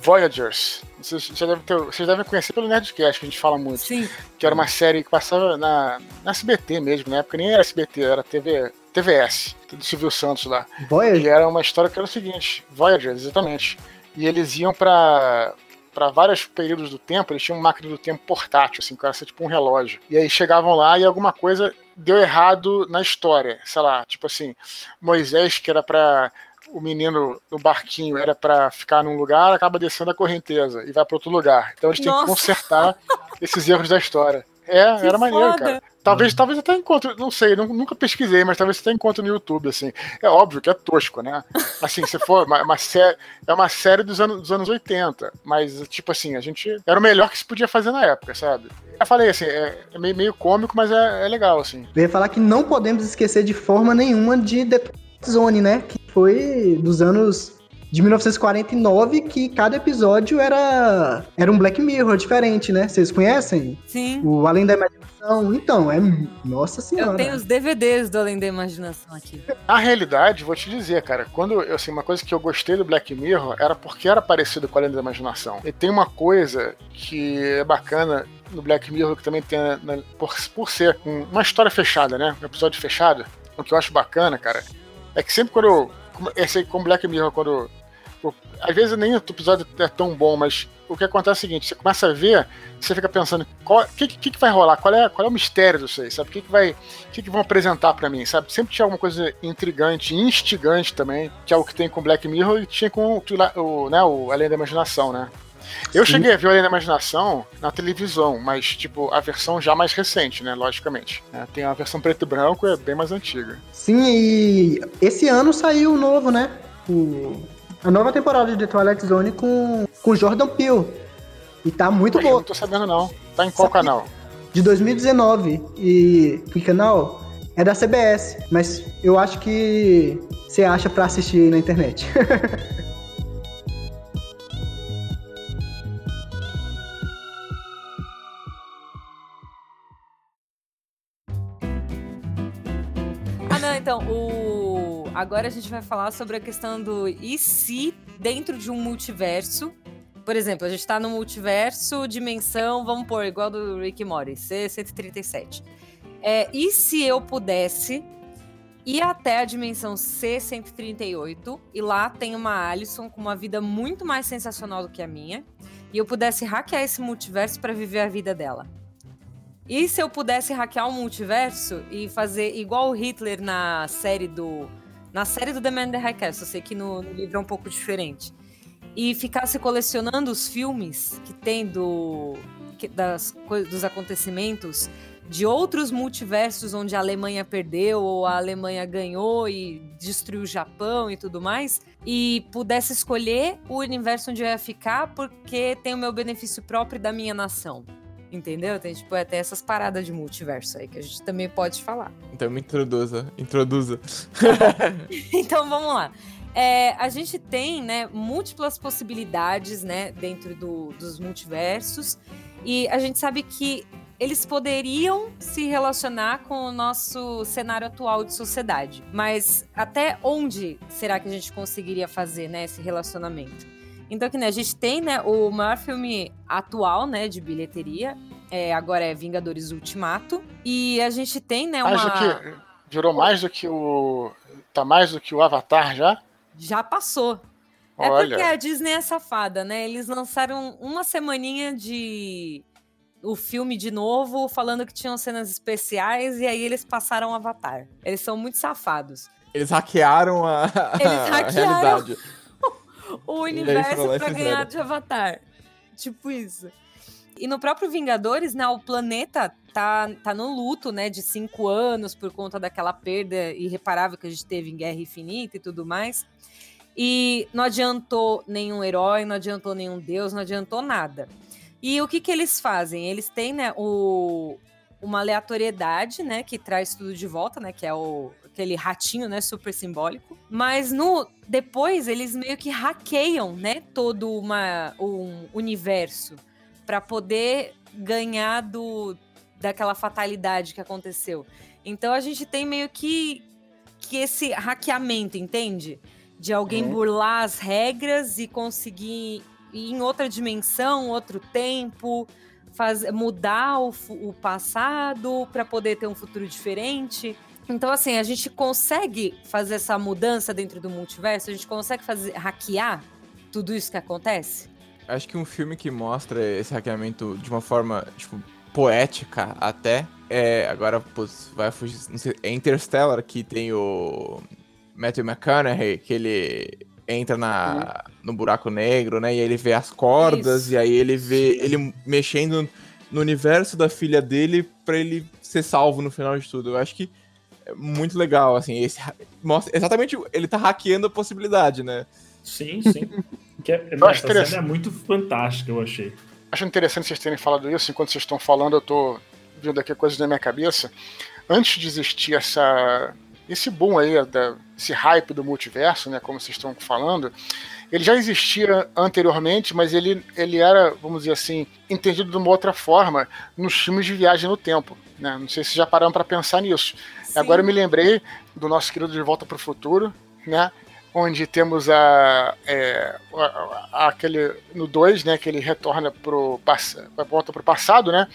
[SPEAKER 5] Voyagers. Vocês, já devem ter, vocês devem conhecer pelo Nerdcast, que a gente fala muito.
[SPEAKER 1] Sim.
[SPEAKER 5] Que era uma série que passava na, na SBT mesmo, na época nem era SBT, era TV, TVS, do Silvio Santos lá.
[SPEAKER 3] Voyager?
[SPEAKER 5] E era uma história que era o seguinte, Voyager, exatamente. E eles iam para para vários períodos do tempo, eles tinham uma máquina do tempo portátil, assim, que era tipo um relógio. E aí chegavam lá e alguma coisa deu errado na história. Sei lá, tipo assim, Moisés, que era para o menino no barquinho era para ficar num lugar, acaba descendo a correnteza e vai para outro lugar. Então eles têm que consertar [LAUGHS] esses erros da história. É, que era maneiro, foda. cara. Talvez, talvez até encontre, não sei, nunca pesquisei, mas talvez até encontre no YouTube, assim. É óbvio que é tosco, né? [LAUGHS] Assim, se for uma, uma série, é uma série dos anos, dos anos 80, mas, tipo assim, a gente. Era o melhor que se podia fazer na época, sabe? Eu falei assim, é, é meio, meio cômico, mas é, é legal, assim.
[SPEAKER 3] Eu ia falar que não podemos esquecer de forma nenhuma de The Zone, né? Que foi dos anos de 1949 que cada episódio era era um Black Mirror diferente, né? Vocês conhecem?
[SPEAKER 1] Sim.
[SPEAKER 3] O Além da Imaginação. Então, é. Nossa senhora.
[SPEAKER 1] Eu tenho os DVDs do Além da Imaginação aqui.
[SPEAKER 5] Na realidade, vou te dizer, cara, quando eu, assim, uma coisa que eu gostei do Black Mirror era porque era parecido com Além da Imaginação. E tem uma coisa que é bacana no Black Mirror, que também tem, né, por, por ser um- uma história fechada, né? Um episódio fechado. O que eu acho bacana, cara, é que sempre quando eu. Esse aí, com Black Mirror, quando. Às vezes nem o episódio é tão bom, mas o que acontece é o seguinte: você começa a ver, você fica pensando, o que, que, que vai rolar? Qual é, qual é o mistério disso aí? Sabe? O que, que vai. Que, que vão apresentar pra mim? Sabe? Sempre tinha alguma coisa intrigante, instigante também, que é o que tem com Black Mirror e tinha com o, o, né, o Além da Imaginação, né? Eu
[SPEAKER 3] Sim.
[SPEAKER 5] cheguei a ver o Além da Imaginação na televisão, mas, tipo, a versão já mais recente, né? Logicamente. né? Tem a versão preto e branco, é bem mais antiga.
[SPEAKER 3] Sim, e esse ano saiu o novo, né? O- a nova temporada de The Twilight Zone com, com Jordan Peele. E tá muito
[SPEAKER 5] Poxa,
[SPEAKER 3] boa.
[SPEAKER 5] não tô sabendo, não. Tá em qual
[SPEAKER 3] Sabe-
[SPEAKER 5] canal?
[SPEAKER 3] De 2019. E que canal? É da CBS. Mas eu acho que você acha pra assistir aí na internet. [LAUGHS]
[SPEAKER 1] Ah, não, então, o... agora a gente vai falar sobre a questão do e se dentro de um multiverso. Por exemplo, a gente tá no multiverso, dimensão, vamos pôr, igual do Rick Morty, C137. É, e se eu pudesse ir até a dimensão C138 e lá tem uma Alison com uma vida muito mais sensacional do que a minha e eu pudesse hackear esse multiverso para viver a vida dela? E se eu pudesse hackear o multiverso e fazer igual o Hitler na série do. Na série do The Man in the High Castle, eu sei que no, no livro é um pouco diferente. E ficasse colecionando os filmes que tem do. que- das, dos acontecimentos de outros multiversos onde a Alemanha perdeu ou a Alemanha ganhou e destruiu o Japão e tudo mais, e pudesse escolher o universo onde eu ia ficar porque tem o meu benefício próprio da minha nação. Entendeu? Tem tipo até essas paradas de multiverso aí que a gente também pode falar.
[SPEAKER 2] Então me introduza, introduza. [LAUGHS]
[SPEAKER 1] Então vamos lá. É, a gente tem, né, múltiplas possibilidades, né, dentro do- dos multiversos, e a gente sabe que eles poderiam se relacionar com o nosso cenário atual de sociedade. Mas até onde será que a gente conseguiria fazer, né, esse relacionamento? Então, que né, a gente tem, né, o maior filme atual, né, de bilheteria, é, agora é Vingadores Ultimato, e a gente tem, né, uma...
[SPEAKER 5] Mais do que. Virou mais do que o. Tá mais do que o Avatar já?
[SPEAKER 1] Já passou. É
[SPEAKER 5] Olha.
[SPEAKER 1] porque a Disney é safada, né? Eles lançaram uma semaninha de o filme de novo, falando que tinham cenas especiais, e aí eles passaram o Avatar. Eles são muito safados.
[SPEAKER 2] Eles hackearam a,
[SPEAKER 1] Eles [LAUGHS]
[SPEAKER 2] a
[SPEAKER 1] hackearam.
[SPEAKER 2] realidade.
[SPEAKER 1] O universo
[SPEAKER 2] fizeram.
[SPEAKER 1] ganhar de Avatar. Tipo isso. E no próprio Vingadores, né, o planeta tá, tá no luto, né, de cinco anos por conta daquela perda irreparável que a gente teve em Guerra Infinita e tudo mais. E não adiantou nenhum herói, não adiantou nenhum deus, não adiantou nada. E o que que eles fazem? Eles têm, né, o, uma aleatoriedade, né, que traz tudo de volta, né, que é o aquele ratinho, né, super simbólico. Mas no depois eles meio que hackeiam, né, todo uma, um universo para poder ganhar do daquela fatalidade que aconteceu. Então a gente tem meio que que esse hackeamento, entende? De alguém
[SPEAKER 5] Uhum.
[SPEAKER 1] burlar as regras e conseguir ir em outra dimensão, outro tempo, faz, mudar o, o passado para poder ter um futuro diferente. Então, assim, a gente consegue fazer essa mudança dentro do multiverso? A gente consegue fazer hackear tudo isso que acontece?
[SPEAKER 2] Acho que um filme que mostra esse hackeamento de uma forma, tipo, poética até. É, agora, putz, vai fugir. Não sei, é Interstellar que tem o Matthew McConaughey, que ele entra na, no buraco negro, né? E aí ele vê as cordas,
[SPEAKER 1] Isso.
[SPEAKER 2] e aí ele vê ele mexendo no universo da filha dele pra ele ser salvo no final de tudo. Eu acho que muito legal, assim, esse mostra exatamente ele tá hackeando a possibilidade, né?
[SPEAKER 4] Sim, sim. [LAUGHS] Que é,
[SPEAKER 5] Eu acho
[SPEAKER 4] essa cena é muito fantástica, eu achei.
[SPEAKER 5] Acho interessante vocês terem falado isso. Enquanto vocês estão falando, eu tô vendo aqui coisas na minha cabeça. Antes de existir essa esse boom aí, da, esse hype do multiverso, né, como vocês estão falando, ele já existia anteriormente, mas ele, ele era, vamos dizer assim, entendido de uma outra forma nos filmes de viagem no tempo. Né? Não sei se já pararam para pensar nisso. Sim. Agora eu me lembrei do nosso querido De Volta para o Futuro, né? onde temos a, é, a, a, aquele no 2, né, que ele retorna pro volta pro passado, né?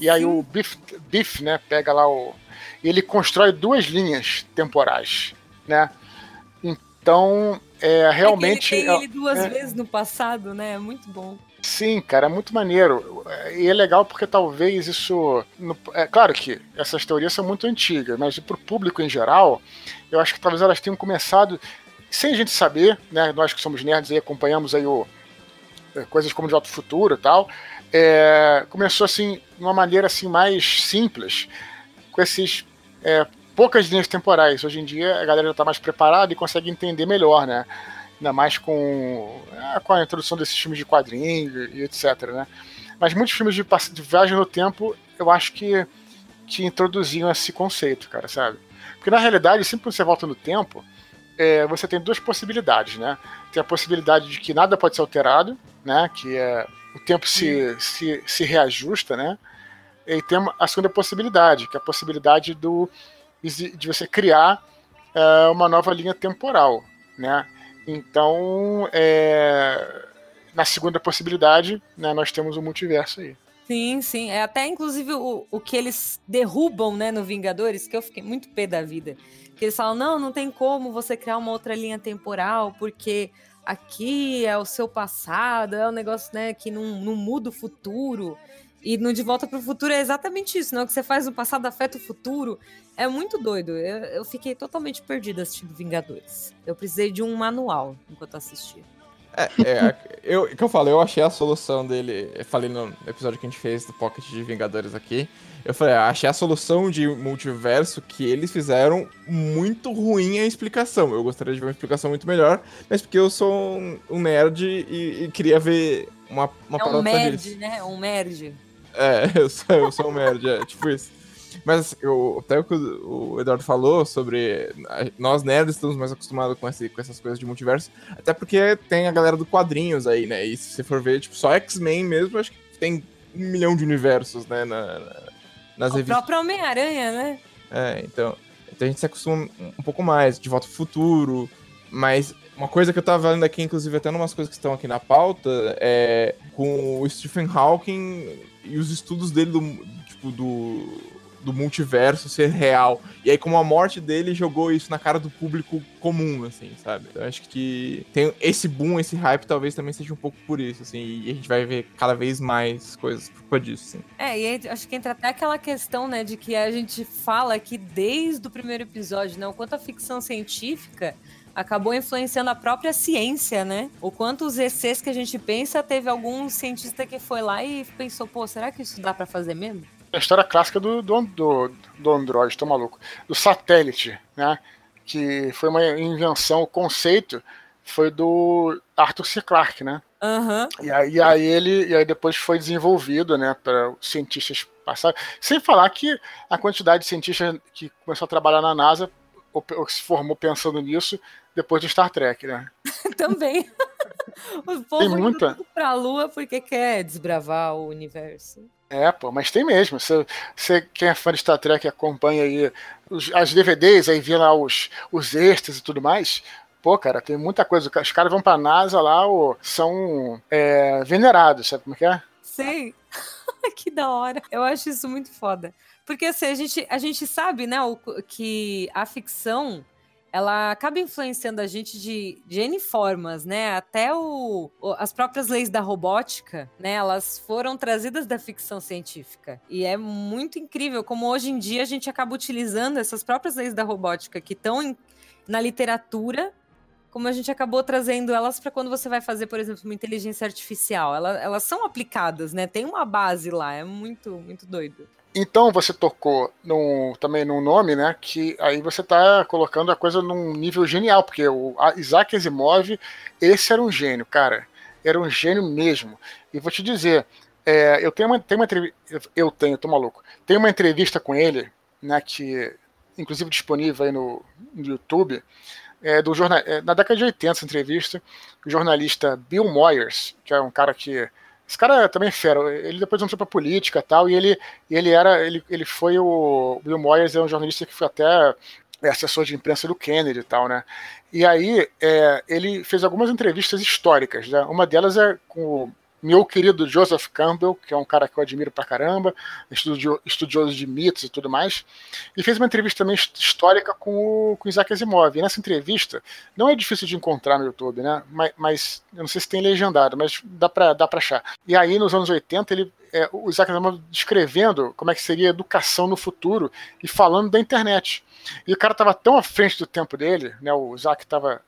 [SPEAKER 5] E aí Sim. o Biff, Biff, né, pega lá o e ele constrói duas linhas temporais, né? Então, é realmente.
[SPEAKER 1] É ele tem ele duas é, vezes no passado, né? É muito bom.
[SPEAKER 5] Sim, cara, é muito maneiro. E é legal porque talvez isso. É claro que essas teorias são muito antigas, mas para o público em geral, eu acho que talvez elas tenham começado sem a gente saber, né? Nós que somos nerds e acompanhamos aí o, é, coisas como de alto futuro e tal. É, começou assim, de uma maneira assim mais simples, com esses é, poucas linhas temporais. Hoje em dia a galera já está mais preparada e consegue entender melhor, né? Ainda mais com, é, com a introdução desses filmes de quadrinho e etc, né? Mas muitos filmes de, de viagem no tempo, eu acho que, que introduziam esse conceito, cara, sabe? Porque na realidade, sempre que você volta no tempo, é, você tem duas possibilidades, né? Tem a possibilidade de que nada pode ser alterado, né? Que é o tempo se, se, se reajusta, né? E tem a segunda possibilidade, que é a possibilidade do, de você criar é, uma nova linha temporal, né? Então, é, na segunda possibilidade, né, nós temos o multiverso aí.
[SPEAKER 1] Sim, sim. É até inclusive o, o que eles derrubam, né, no Vingadores, que eu fiquei muito pé da vida. Que eles falam, não, não tem como você criar uma outra linha temporal, porque aqui é o seu passado, é um negócio, né, que não, não muda o futuro. E no De Volta para o Futuro é exatamente isso, não? Né? O que você faz no passado afeta o futuro. É muito doido. Eu, eu fiquei totalmente perdida assistindo Vingadores. Eu precisei de um manual enquanto assistia.
[SPEAKER 2] É, é eu, que eu falei, eu achei a solução dele. Eu falei no episódio que a gente fez do Pocket de Vingadores aqui. Eu falei, ah, achei a solução de multiverso que eles fizeram muito ruim a explicação. Eu gostaria de ver uma explicação muito melhor, mas porque eu sou um, um nerd e, e, queria ver uma, uma
[SPEAKER 1] é um nerd, né? Um nerd.
[SPEAKER 2] É, [LAUGHS] eu sou, eu sou um nerd, é tipo isso. Mas eu, até o que o Eduardo falou sobre. Nós nerds estamos mais acostumados com, esse, com essas coisas de multiverso. Até porque tem a galera do quadrinhos aí, né? E se você for ver, tipo, só X-Men mesmo, acho que tem um milhão de universos, né? Na, na,
[SPEAKER 1] nas o revistas. O próprio Homem-Aranha, né?
[SPEAKER 2] É, então. Então a gente se acostuma um pouco mais. De volta ao futuro. Mas uma coisa que eu tava vendo aqui, inclusive até umas coisas que estão aqui na pauta, é com o Stephen Hawking e os estudos dele do, tipo, do do multiverso ser real. E aí, como a morte dele jogou isso na cara do público comum, assim, sabe? Então, acho que tem esse boom, esse hype, talvez também seja um pouco por isso, assim, e a gente vai ver cada vez mais coisas por culpa disso, assim.
[SPEAKER 1] É, e acho que entra até aquela questão, né, de que a gente fala aqui desde o primeiro episódio, né, o quanto a ficção científica acabou influenciando a própria ciência, né? O quanto os ECs que a gente pensa, teve algum cientista que foi lá e pensou, pô, será que isso dá para fazer mesmo?
[SPEAKER 5] a história clássica do, do, do, do Android, tô maluco. Do satélite, né? Que foi uma invenção, o conceito foi do Arthur C. Clarke, né?
[SPEAKER 1] Uhum.
[SPEAKER 5] E, aí, e aí ele e aí depois foi desenvolvido, né, para cientistas passarem. Sem falar que a quantidade de cientistas que começou a trabalhar na NASA se formou pensando nisso depois de Star Trek, né? [LAUGHS]
[SPEAKER 1] Também. o povo Tem muita... pra Lua porque quer desbravar o universo.
[SPEAKER 5] É, pô, mas tem mesmo. Você, você quem é fã de Star Trek acompanha aí os, as DVDs, aí vê lá os, os extras e tudo mais. Pô, cara, tem muita coisa. Os caras vão pra NASA lá, ou são é, venerados, sabe como é que é?
[SPEAKER 1] Sei. [LAUGHS] que da hora. Eu acho isso muito foda. Porque assim, a gente, a gente sabe, né, o, que a ficção ela acaba influenciando a gente de, de N formas, né? Até o, o, as próprias leis da robótica, né? Elas foram trazidas da ficção científica. E é muito incrível como hoje em dia a gente acaba utilizando essas próprias leis da robótica que estão na literatura, como a gente acabou trazendo elas para quando você vai fazer, por exemplo, uma inteligência artificial. Ela, elas são aplicadas, né? Tem uma base lá, é muito, muito doido.
[SPEAKER 5] Então você tocou também num nome, né? Que aí você está colocando a coisa num nível genial, porque o Isaac Asimov, esse era um gênio, cara. Era um gênio mesmo. E vou te dizer, é, eu tenho uma, tenho uma eu tenho, tô maluco. Tem uma entrevista com ele, né? Que inclusive disponível aí no, no YouTube, é, do jornal, é, na década de 80, essa entrevista, o jornalista Bill Moyers, que é um cara que. Esse cara também é fera, ele depois entrou pra política e tal, e ele, ele era. Ele, ele foi o. Bill Moyers é um jornalista que foi até é, assessor de imprensa do Kennedy e tal, né? E aí é, ele fez algumas entrevistas históricas, né? Uma delas é com o meu querido Joseph Campbell, que é um cara que eu admiro pra caramba, estudioso de mitos e tudo mais, e fez uma entrevista também histórica com o, com Isaac Asimov. E nessa entrevista, não é difícil de encontrar no YouTube, né? Mas, mas eu não sei se tem legendado, mas dá pra, dá pra achar. E aí, nos anos 80, ele, é, o Isaac Asimov descrevendo como é que seria a educação no futuro e falando da internet. E o cara estava tão à frente do tempo dele, né? O Isaac estava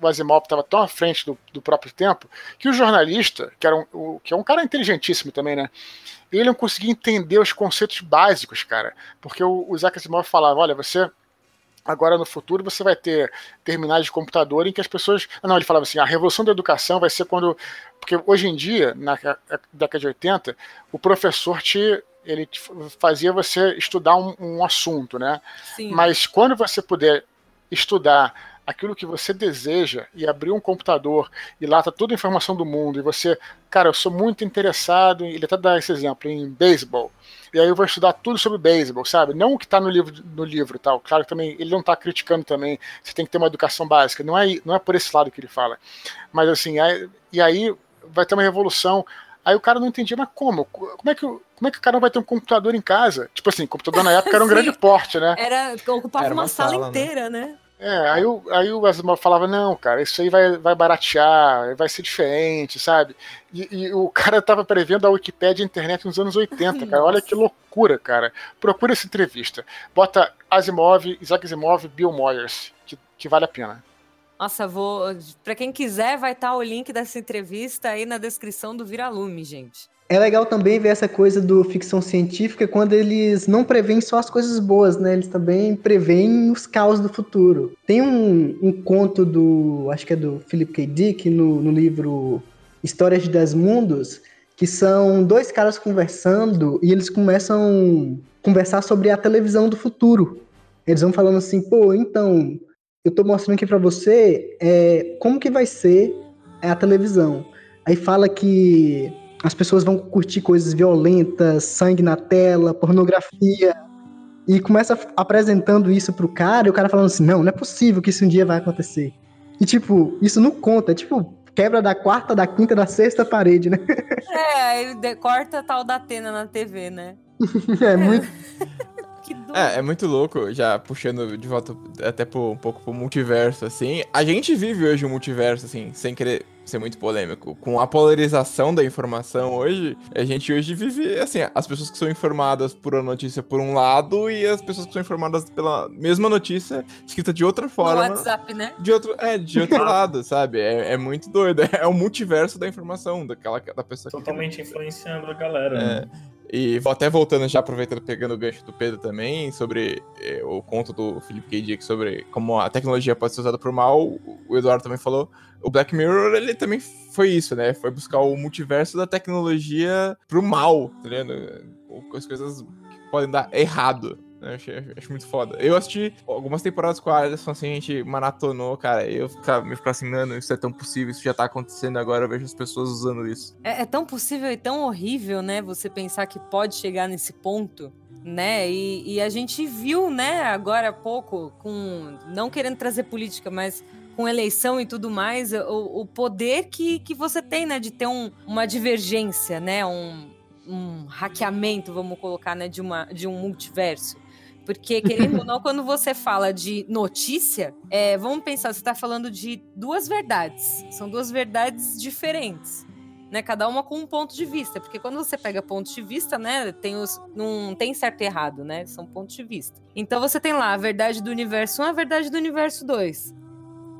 [SPEAKER 5] o Asimov estava tão à frente do, do, próprio tempo que o jornalista, que, era um, o, que é um cara inteligentíssimo também, né? Ele não conseguia entender os conceitos básicos, cara. Porque o, o Isaac Asimov falava: olha, você. Agora no futuro você vai ter terminais de computador em que as pessoas. Não, ele falava assim: a revolução da educação vai ser quando. Porque hoje em dia, na década de 80, o professor te ele fazia você estudar um, um assunto, né? Sim. Mas quando você puder estudar aquilo que você deseja e abrir um computador e lá tá toda a informação do mundo e você, cara, eu sou muito interessado, em, ele até dá esse exemplo, em beisebol. E aí eu vou estudar tudo sobre beisebol, sabe? Não o que está no livro, no livro tal. Claro que também ele não está criticando também. Você tem que ter uma educação básica. Não é, não é por esse lado que ele fala. Mas assim, aí, e aí vai ter uma revolução. Aí o cara não entendia, mas como? Como é que, como é que o cara não vai ter um computador em casa? Tipo assim, computador na época era um [LAUGHS] grande porte, né?
[SPEAKER 1] Era, ocupava era uma, uma, sala, sala né? inteira, né? né?
[SPEAKER 5] É, aí o, aí o Asimov falava, não, cara, isso aí vai, vai baratear, vai ser diferente, sabe? E, e o [LAUGHS] cara tava prevendo a Wikipédia e a internet nos anos 80, cara. Olha que loucura, cara. Procura essa entrevista. Bota Asimov, Isaac Asimov, Bill Moyers, que, que vale a pena.
[SPEAKER 1] Nossa, vou. Para quem quiser, vai estar tá o link dessa entrevista aí na descrição do Viralume, gente.
[SPEAKER 3] É legal também ver essa coisa do ficção científica quando eles não preveem só as coisas boas, né? Eles também preveem os caos do futuro. Tem um, um conto do. acho que é do Philip K. Dick, no, no livro Histórias de Dez Mundos, que são dois caras conversando e eles começam a conversar sobre a televisão do futuro. Eles vão falando assim, pô, então, eu tô mostrando aqui para você é, como que vai ser a televisão. Aí fala que as pessoas vão curtir coisas violentas, sangue na tela, pornografia. E começa apresentando isso pro cara, e o cara falando assim: não, não é possível que isso um dia vai acontecer. E, tipo, isso não conta, é tipo, quebra da quarta, da quinta, da sexta parede, né? [LAUGHS]
[SPEAKER 1] É, aí corta tal da Atena na TV, né?
[SPEAKER 3] é muito. [LAUGHS]
[SPEAKER 2] É, é muito louco, já puxando de volta até pro, um pouco pro multiverso, assim. A gente vive hoje um multiverso, assim, sem querer ser muito polêmico. Com a polarização da informação hoje, a gente hoje vive, assim, as pessoas que são informadas por uma notícia por um lado e as pessoas que são informadas pela mesma notícia escrita de outra forma.
[SPEAKER 1] No WhatsApp, né?
[SPEAKER 2] De outro, é, de outro [LAUGHS] lado, sabe? É, é muito doido. [LAUGHS] É o multiverso da informação daquela da pessoa
[SPEAKER 4] Totalmente que... influenciando a galera. É. Né?
[SPEAKER 2] E até voltando já, aproveitando, pegando o gancho do Pedro também, sobre eh, o conto do Felipe K. Dick sobre como a tecnologia pode ser usada por mal, o Eduardo também falou. O Black Mirror, ele também foi isso, né? Foi buscar o multiverso da tecnologia pro mal, tá ligado? As coisas que podem dar errado. Eu acho, acho, muito foda. Eu assisti algumas temporadas com a Alisson, assim, a gente maratonou, cara. Eu ficava, me ficava assim, mano, isso é tão possível, isso já tá acontecendo agora, eu vejo as pessoas usando isso.
[SPEAKER 1] É, é tão possível e tão horrível, né, você pensar que pode chegar nesse ponto né? E, e, a gente viu, né, agora há pouco, com não querendo trazer política, mas com eleição e tudo mais, o, o poder que, que você tem, né, de ter um, uma divergência, né, um, um hackeamento, vamos colocar, né, de, uma, de um multiverso. Porque, querendo ou não, quando você fala de notícia, é, vamos pensar, você está falando de duas verdades. São duas verdades diferentes. Né, cada uma com um ponto de vista, porque quando você pega pontos de vista, né, tem os não tem certo e errado, né, são pontos de vista. Então você tem lá a verdade do universo 1, a verdade do universo 2.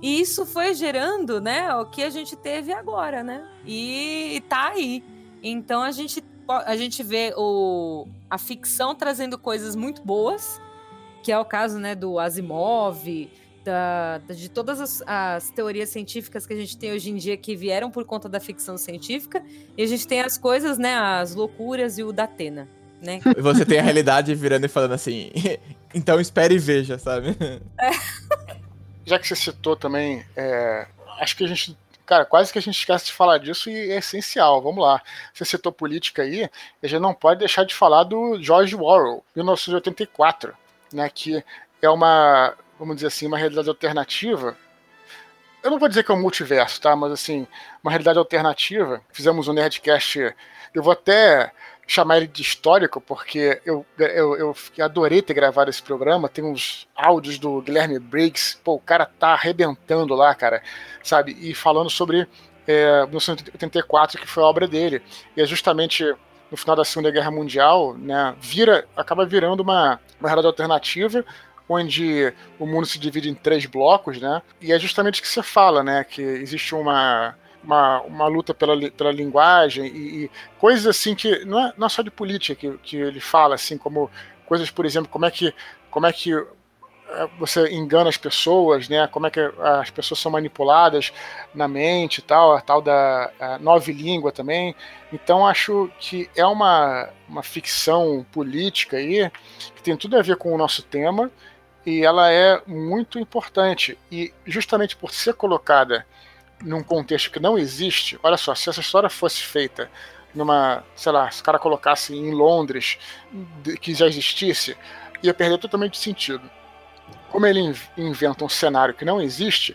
[SPEAKER 1] E isso foi gerando, né, o que a gente teve agora, né? E, e tá aí. Então a gente a gente vê o, a ficção trazendo coisas muito boas, que é o caso né, do Asimov, da, de todas as, as, teorias científicas que a gente tem hoje em dia que vieram por conta da ficção científica, e a gente tem as coisas, né, as loucuras e o da Atena. né?
[SPEAKER 2] E você tem a realidade virando e falando assim, [LAUGHS] então espere e veja, sabe? [LAUGHS]
[SPEAKER 5] Já que você citou também, é, acho que a gente Cara, quase que a gente esquece de falar disso e é essencial. Vamos lá. Você citou política aí, a gente não pode deixar de falar do George Orwell, 1984, né, que é uma, vamos dizer assim, uma realidade alternativa. Eu não vou dizer que é um multiverso, tá? Mas assim, uma realidade alternativa. Fizemos um Nerdcast. Eu vou até chamar ele de histórico, porque eu, eu, eu adorei ter gravado esse programa. Tem uns áudios do Guilherme Briggs. Pô, o cara tá arrebentando lá, cara, sabe? E falando sobre é, 1984, que foi a obra dele. E é justamente no final da Segunda Guerra Mundial, né, vira, acaba virando uma, uma realidade alternativa, onde o mundo se divide em três blocos, né? E é justamente o que você fala, né? Que existe uma uma, uma luta pela, pela linguagem e, e coisas assim que não é, não é só de política que, que ele fala, assim, como coisas, por exemplo, como é que, como é que é, você engana as pessoas, né? Como é que as pessoas são manipuladas na mente e tal, a tal da a nova língua também. Então acho que é uma, uma ficção política aí que tem tudo a ver com o nosso tema e ela é muito importante e justamente por ser colocada num contexto que não existe, olha só, se essa história fosse feita numa, sei lá, se o cara colocasse em Londres, que já existisse, ia perder totalmente sentido. Como ele inventa um cenário que não existe,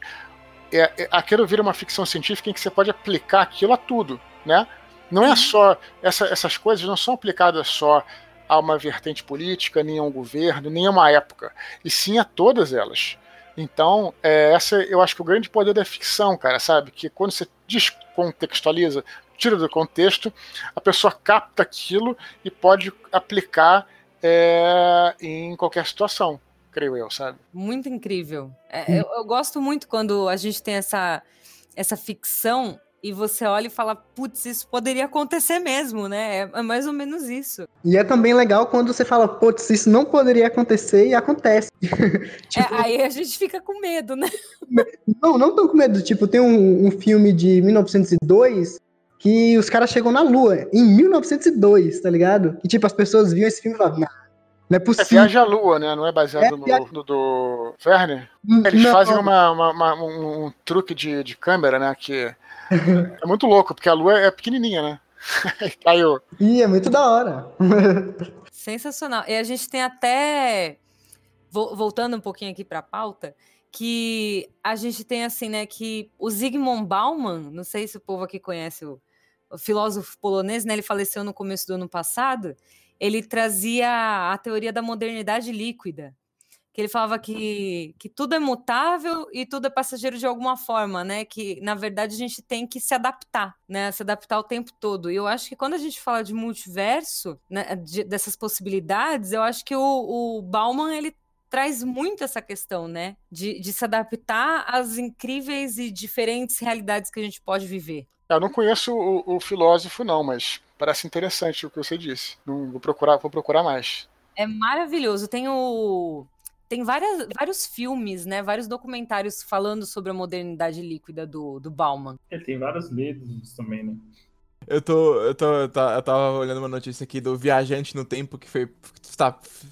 [SPEAKER 5] é, é, aquilo vira uma ficção científica em que você pode aplicar aquilo a tudo, né? Não é só essa, essas coisas não são aplicadas só a uma vertente política, nem a um governo, nem a uma época, e sim a todas elas. Então, é, essa eu acho que o grande poder da ficção, cara, sabe? Que quando você descontextualiza, tira do contexto, a pessoa capta aquilo e pode aplicar é, em qualquer situação, creio eu, sabe?
[SPEAKER 1] Muito incrível. É, eu, eu, gosto muito quando a gente tem essa, essa ficção e você olha e fala, putz, isso poderia acontecer mesmo, né? É, é mais ou menos isso.
[SPEAKER 3] E é também legal quando você fala, putz, isso não poderia acontecer e acontece. [LAUGHS]
[SPEAKER 1] tipo, é, aí a gente fica com medo, né? [LAUGHS]
[SPEAKER 3] Não, não tô com medo. Tipo, tem um, um filme de 1902 que os caras chegam na Lua, em 1902, tá ligado? E tipo, as pessoas viam esse filme e falavam, não é, é possível. É
[SPEAKER 5] Viagem à Lua, né? Não é baseado é, no, no, do Werner? Hum, Eles não, fazem uma, uma, uma, um, um, truque de, de câmera, né? Que é muito louco, porque a lua é pequenininha, né? [LAUGHS]
[SPEAKER 3] Caiu. Ih, é muito da hora.
[SPEAKER 1] Sensacional. E a gente tem até, voltando um pouquinho aqui para a pauta, que a gente tem assim, né, que o Zygmunt Bauman, não sei se o povo aqui conhece o, o filósofo polonês, né, ele faleceu no começo do ano passado, ele trazia a teoria da modernidade líquida, que ele falava que, que tudo é mutável e tudo é passageiro de alguma forma, né? Que na verdade a gente tem que se adaptar, né? Se adaptar o tempo todo. E eu acho que quando a gente fala de multiverso, né, de, dessas possibilidades, eu acho que o, o Bauman ele traz muito essa questão, né? De, de se adaptar às incríveis e diferentes realidades que a gente pode viver.
[SPEAKER 5] Eu não conheço o, o filósofo, não, mas parece interessante o que você disse. Não, vou procurar, vou procurar mais.
[SPEAKER 1] É maravilhoso. Tem o tem várias, vários filmes, né? Vários documentários falando sobre a modernidade líquida do, do Bauman.
[SPEAKER 4] É, tem vários livros também, né?
[SPEAKER 2] Eu tô, eu tô, eu tava olhando uma notícia aqui do viajante no tempo que foi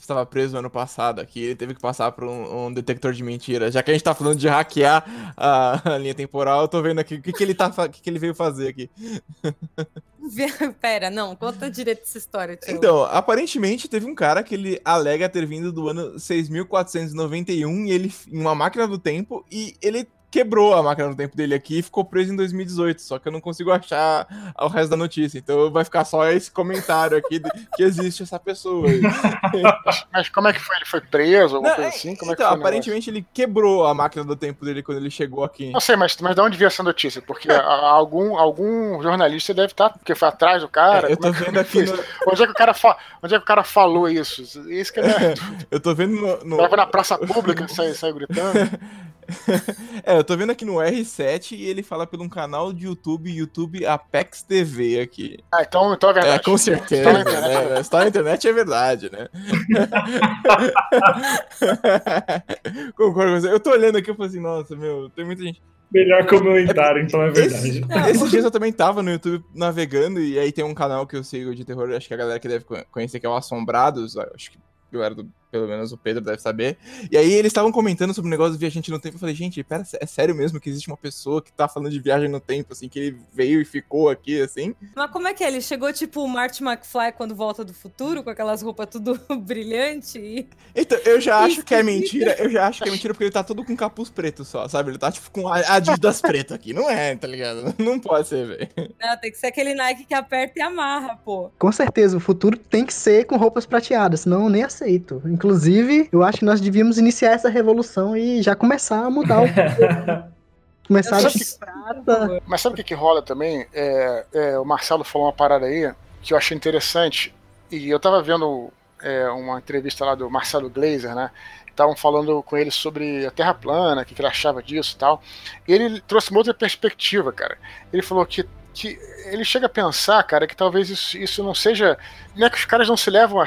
[SPEAKER 2] estava preso ano passado aqui. Ele teve que passar por um, um, detector de mentira. Já que a gente tá falando de hackear a, a linha temporal, eu tô vendo aqui o que, que ele tá, o que, que ele veio fazer aqui. [LAUGHS]
[SPEAKER 1] Pera, não, conta direito essa história.
[SPEAKER 2] Tio. Então, aparentemente teve um cara que ele alega ter vindo do ano 6491 e ele em uma máquina do tempo e ele quebrou a máquina do tempo dele aqui e ficou preso em 2018. Só que eu não consigo achar o resto da notícia. Então vai ficar só esse comentário aqui de, que existe essa pessoa. [LAUGHS]
[SPEAKER 5] Mas como é que foi? Ele foi preso? Alguma não, coisa assim? Como
[SPEAKER 2] então,
[SPEAKER 5] é
[SPEAKER 2] que aparentemente ele quebrou a máquina do tempo dele quando ele chegou aqui.
[SPEAKER 5] Não sei, mas, mas de onde veio essa notícia? Porque algum, algum jornalista deve estar, porque foi atrás do cara.
[SPEAKER 2] É, eu tô é vendo aqui. No...
[SPEAKER 5] Onde, é que o cara fa... onde é que o cara falou isso? Isso que é. [LAUGHS]
[SPEAKER 2] eu tô vendo no. no...
[SPEAKER 5] Tava na praça pública, saiu, saiu gritando. [LAUGHS] [LAUGHS]
[SPEAKER 2] é, eu tô vendo aqui no R7 e ele fala pelo um canal de YouTube, YouTube Apex TV aqui.
[SPEAKER 5] Ah, então, então é verdade.
[SPEAKER 2] É, com certeza. Está na internet, né? Está na internet é verdade, né? [LAUGHS] Concordo com você. Eu tô olhando aqui e falo assim, nossa, meu, tem muita gente.
[SPEAKER 4] Melhor comentário, então é verdade. [LAUGHS]
[SPEAKER 2] Esse, esses dias eu também tava no YouTube navegando e aí tem um canal que eu sigo de terror, acho que a galera que deve conhecer, que é o Assombrados, acho que a galera do pelo menos o Pedro deve saber. E aí eles estavam comentando sobre o negócio de viajante no tempo. Eu falei, gente, pera, é sério mesmo que existe uma pessoa que tá falando de viagem no tempo, assim, que ele veio e ficou aqui, assim?
[SPEAKER 1] Mas como é que é? Ele chegou tipo o Marty McFly quando volta do futuro, com aquelas roupas tudo [LAUGHS] brilhante e...
[SPEAKER 2] Então, eu já acho que é mentira, eu já acho que é mentira porque ele tá todo com capuz preto só, sabe? Ele tá tipo com Adidas preto aqui. Não é, tá ligado? [LAUGHS] Não pode ser, velho.
[SPEAKER 1] Não, tem que ser aquele Nike que aperta e amarra, pô.
[SPEAKER 3] Com certeza, o futuro tem que ser com roupas prateadas, senão eu nem aceito. Inclusive, eu acho que nós devíamos iniciar essa revolução e já começar a mudar o. [LAUGHS] começar a
[SPEAKER 5] que... prata. Mas sabe o que, que rola também? É, é, o Marcelo falou uma parada aí que eu achei interessante. E eu tava vendo é, uma entrevista lá do Marcelo Glazer, né? Estavam falando com ele sobre a Terra plana, o que, que ele achava disso e tal. E ele trouxe uma outra perspectiva, cara. Ele falou que que ele chega a pensar, cara, que talvez isso, isso não seja. Não é que os caras não se levam a.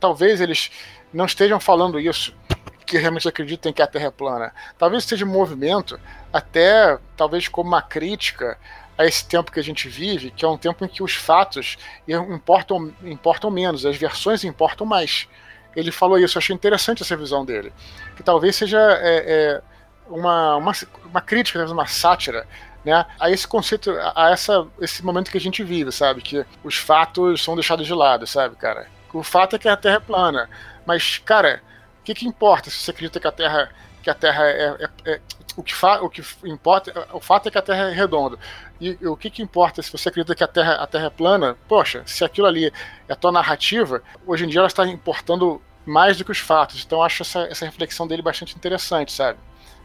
[SPEAKER 5] Talvez eles não estejam falando isso, que realmente acreditem que a Terra é plana. Talvez seja um movimento, até talvez como uma crítica a esse tempo que a gente vive, que é um tempo em que os fatos importam, importam menos, as versões importam mais. Ele falou isso, eu achei interessante essa visão dele. Que talvez seja é, é, uma, uma, uma crítica, uma sátira né, a esse conceito, a essa, esse momento que a gente vive, sabe? Que os fatos são deixados de lado, sabe, cara? O fato é que a Terra é plana. Mas, cara, o que, que importa se você acredita que a Terra, que a Terra é, é, é o que, o que importa, o fato é que a Terra é redonda. E, e, o que, que importa se você acredita que a Terra, a Terra é plana? Poxa, se aquilo ali é a tua narrativa, hoje em dia ela está importando mais do que os fatos. Então acho essa, essa reflexão dele bastante interessante, sabe?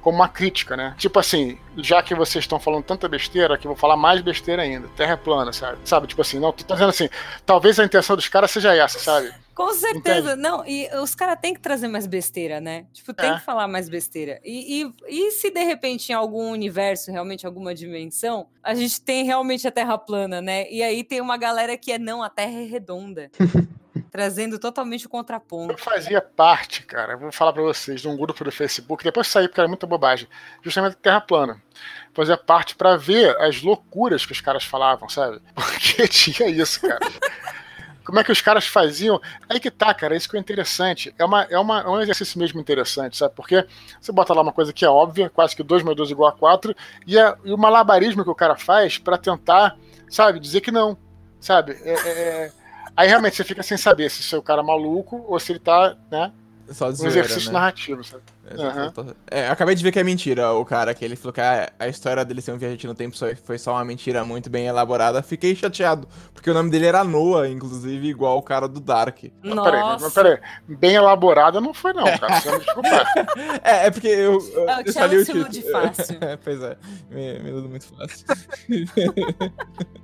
[SPEAKER 5] como uma crítica, né? Tipo assim, já que vocês estão falando tanta besteira, que eu vou falar mais besteira ainda. Terra é plana, sabe? Sabe, tipo assim, não, tu tá dizendo assim, talvez a intenção dos caras seja essa, sabe?
[SPEAKER 1] Com certeza, Entende? não, e os caras têm que trazer mais besteira, né? Tipo, tem é. que falar mais besteira. E, e, e se de repente em algum universo, realmente alguma dimensão, a gente tem realmente a Terra plana, né? E aí tem uma galera que é não, a Terra é redonda. [LAUGHS] trazendo totalmente o contraponto.
[SPEAKER 5] Eu fazia parte, cara, vou falar para vocês, de um grupo do Facebook, depois saí porque era muita bobagem, justamente Terra Plana. Fazia parte para ver as loucuras que os caras falavam, sabe? [LAUGHS] Porque tinha isso, cara. Como é que os caras faziam? Aí que tá, cara, isso que é interessante. É, uma, é, uma, é um exercício mesmo interessante, sabe? Porque você bota lá uma coisa que é óbvia, quase que 2 mais 2 igual a 4, e, é, e o malabarismo que o cara faz para tentar, sabe, dizer que não, sabe? é, é, é Aí realmente você fica sem saber se o seu cara é maluco ou se ele tá, né?
[SPEAKER 2] Só
[SPEAKER 5] zoeira, um exercício né? narrativo, sabe?
[SPEAKER 2] Uhum. É, acabei de ver que é mentira o cara, que ele falou que a, a história dele ser um viajante no tempo só, foi só uma mentira muito bem elaborada. Fiquei chateado, porque o nome dele era Noah, inclusive, igual o cara do Dark.
[SPEAKER 1] Nossa. Peraí,
[SPEAKER 5] mas peraí, bem elaborada não foi não, cara, você [LAUGHS]
[SPEAKER 2] é, é porque eu,
[SPEAKER 1] eu, é,
[SPEAKER 2] eu
[SPEAKER 1] só li o título. de fácil. [LAUGHS]
[SPEAKER 2] é, pois é, me, me muito fácil.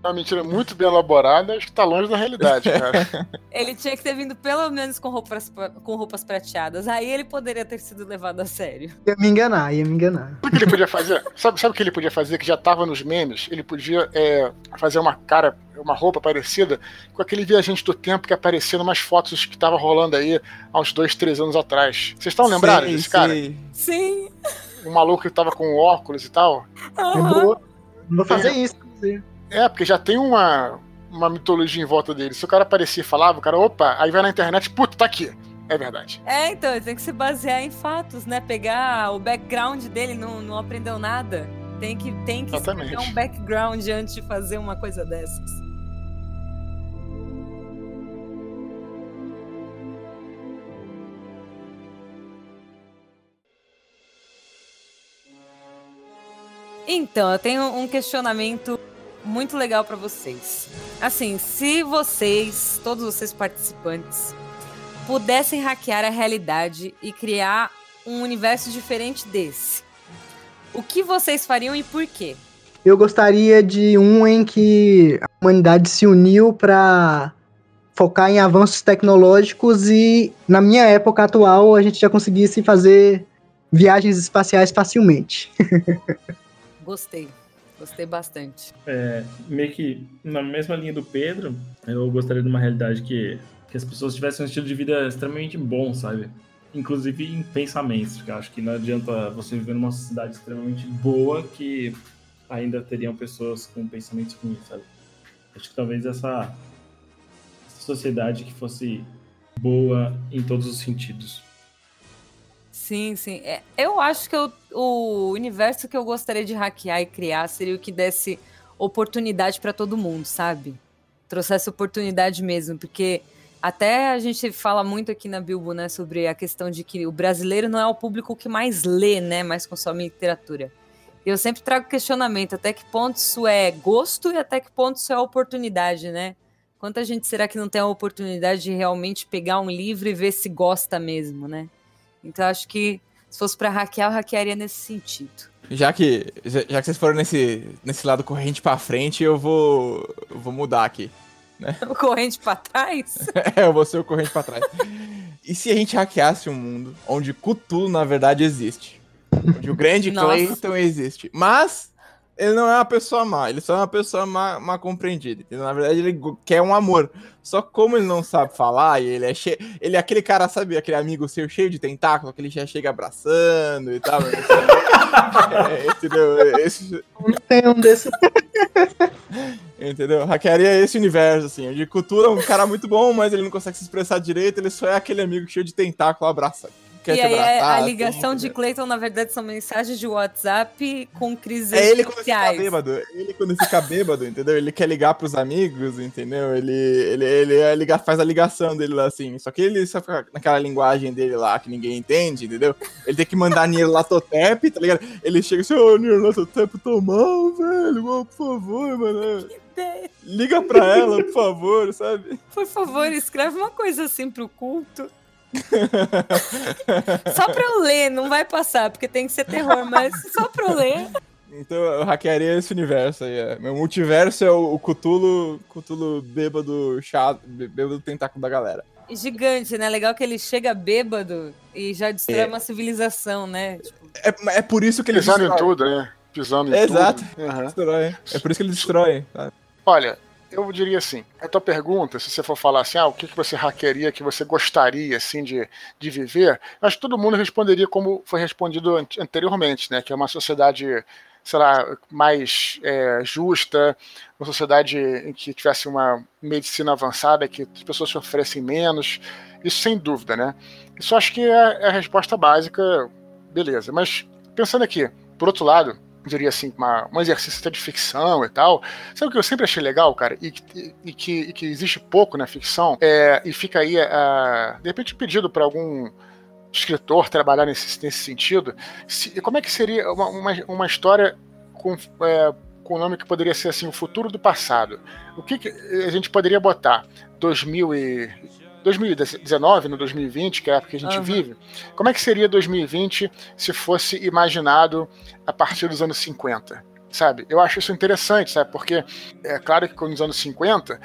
[SPEAKER 5] uma mentira muito bem elaborada, acho que tá longe da realidade, [LAUGHS] cara.
[SPEAKER 1] Ele tinha que ter vindo pelo menos com roupas, com roupas prateadas, aí ele poderia ter sido levado a sério.
[SPEAKER 3] Ia me enganar, ia me enganar.
[SPEAKER 5] O que ele podia fazer? Sabe, sabe o que ele podia fazer? Que já tava nos memes? Ele podia é, fazer uma cara, uma roupa parecida com aquele viajante do tempo que aparecia em umas fotos que tava rolando aí há uns dois, três anos atrás. Vocês estão lembrados desse cara?
[SPEAKER 1] Sim.
[SPEAKER 5] Um maluco que tava com óculos e tal.
[SPEAKER 3] Uhum. Vou fazer isso.
[SPEAKER 5] É, porque já tem uma, uma mitologia em volta dele. Se o cara aparecia e falava, o cara, opa, aí vai na internet, puta, tá aqui. É verdade.
[SPEAKER 1] É, então, tem que se basear em fatos, né? Pegar o background dele, não, não aprendeu nada. Tem que, tem que ter um background antes de fazer uma coisa dessas. Então, eu tenho um questionamento muito legal para vocês. Assim, se vocês, todos vocês participantes, pudessem hackear a realidade e criar um universo diferente desse, o que vocês fariam e por quê?
[SPEAKER 3] Eu gostaria de um em que a humanidade se uniu para focar em avanços tecnológicos e na minha época atual a gente já conseguisse fazer viagens espaciais facilmente. [LAUGHS]
[SPEAKER 1] Gostei. Gostei bastante.
[SPEAKER 4] É, meio que na mesma linha do Pedro, eu gostaria de uma realidade que que as pessoas tivessem um estilo de vida extremamente bom, sabe? inclusive em pensamentos, porque acho que não adianta você viver numa sociedade extremamente boa que ainda teriam pessoas com pensamentos ruins, sabe? Acho que talvez essa, essa sociedade que fosse boa em todos os sentidos.
[SPEAKER 1] Sim, sim. É, eu acho que eu, o universo que eu gostaria de hackear e criar seria o que desse oportunidade para todo mundo, sabe? Trouxesse oportunidade mesmo, porque até a gente fala muito aqui na Bilbo, né, sobre a questão de que o brasileiro não é o público que mais lê, né, mais consome literatura. Eu sempre trago questionamento, até que ponto isso é gosto e até que ponto isso é oportunidade, né? Quanta gente será que não tem a oportunidade de realmente pegar um livro e ver se gosta mesmo, né? Então acho que se fosse para hackear, eu hackearia nesse sentido.
[SPEAKER 2] Já que, já que vocês foram nesse, nesse lado corrente para frente, eu vou, eu vou mudar aqui. Né? [LAUGHS]
[SPEAKER 1] O corrente para trás? [LAUGHS]
[SPEAKER 2] é, eu vou ser o corrente para trás. e se a gente hackeasse um mundo onde Cthulhu, na verdade, existe? Onde o grande [LAUGHS] Clayton existe. Mas ele não é uma pessoa má, ele só é uma pessoa má, má compreendida. Entendeu? Na verdade, ele quer um amor. Só que como ele não sabe falar, e ele é cheio. Ele é aquele cara, sabe, aquele amigo seu cheio de tentáculo, que ele já chega abraçando e tal. é, entendeu? Esse...
[SPEAKER 3] Não tem um desse.
[SPEAKER 2] Entendeu? Hackearia esse universo, assim. De cultura, um cara muito bom, mas ele não consegue se expressar direito, ele só é aquele amigo cheio de tentáculo abraçando.
[SPEAKER 1] Quer e aí abraçar, a assim, ligação assim, de Clayton, na verdade, são mensagens de WhatsApp com crises
[SPEAKER 2] É ele quando fica bêbado. Ele quando fica bêbado, entendeu? Ele quer ligar pros amigos, entendeu? Ele, ele, ele é faz a ligação dele lá assim. Só que ele só fica naquela linguagem dele lá que ninguém entende, entendeu? Ele tem que mandar Nirlatotep, tá ligado? Ele chega assim, ô, oh, Nirlatotep, tô mal, velho. Oh, por favor, mano. Liga pra ela, por favor, sabe?
[SPEAKER 1] Por favor, escreve uma coisa assim pro culto. [LAUGHS] só pra eu ler, não vai passar, porque tem que ser terror, mas só pra eu ler.
[SPEAKER 2] Então eu hackearia esse universo aí. É. Meu multiverso é o, o Cutulo, Cutulo bêbado chato, bêbado tentáculo da galera.
[SPEAKER 1] Gigante, né? Legal que ele chega bêbado e já destrói é. uma civilização, né?
[SPEAKER 2] Tipo... É, é por isso que ele
[SPEAKER 5] Pisando destrói. em tudo, né? Pisando em
[SPEAKER 2] é,
[SPEAKER 5] tudo.
[SPEAKER 2] Exato. Uhum. É por isso que ele destrói. Sabe?
[SPEAKER 5] Olha, eu diria assim, a tua pergunta, se você for falar assim, ah, o que, que você hackearia, que você gostaria, assim, de, de viver, acho que todo mundo responderia como foi respondido anteriormente, né, que é uma sociedade, sei lá, mais é, justa, uma sociedade em que tivesse uma medicina avançada, que as pessoas sofressem menos, isso sem dúvida, né. Isso acho que é, é a resposta básica, beleza, mas pensando aqui, por outro lado, diria assim, uma, um exercício de ficção e tal. Sabe o que eu sempre achei legal, cara? E, e, e que, e que existe pouco na ficção? É, e fica aí, uh, de repente, pedido para algum escritor trabalhar nesse, nesse sentido. Se, como é que seria uma, uma, uma história com. É, com o nome que poderia ser assim, o futuro do passado. O que, que a gente poderia botar? 2000 e 2019, no 2020, que é a época que a gente uhum. vive, como é que seria 2020 se fosse imaginado a partir dos anos 50? Sabe? Eu acho isso interessante, sabe? Porque é claro que nos anos 50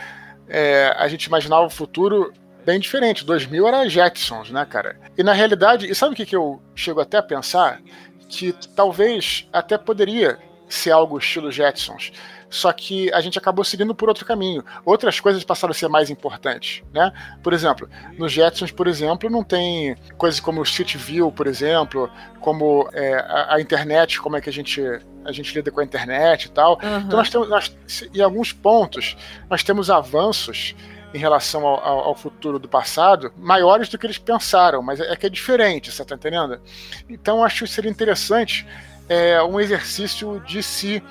[SPEAKER 5] é, a gente imaginava o futuro bem diferente. 2000 era Jetsons, né, cara? E na realidade, e sabe o que, que eu chego até a pensar? Que talvez até poderia ser algo estilo Jetsons só que a gente acabou seguindo por outro caminho. Outras coisas passaram a ser mais importantes, né? Por exemplo, nos Jetsons, por exemplo, não tem coisas como o Street View, por exemplo, como é, a, a, internet, como é que a gente a gente lida com a internet e tal. Uhum. Então nós temos, nós, em alguns pontos, nós temos avanços em relação ao, ao, ao, futuro do passado maiores do que eles pensaram, mas é, é que é diferente, você tá entendendo? Então acho que seria interessante é, um exercício de se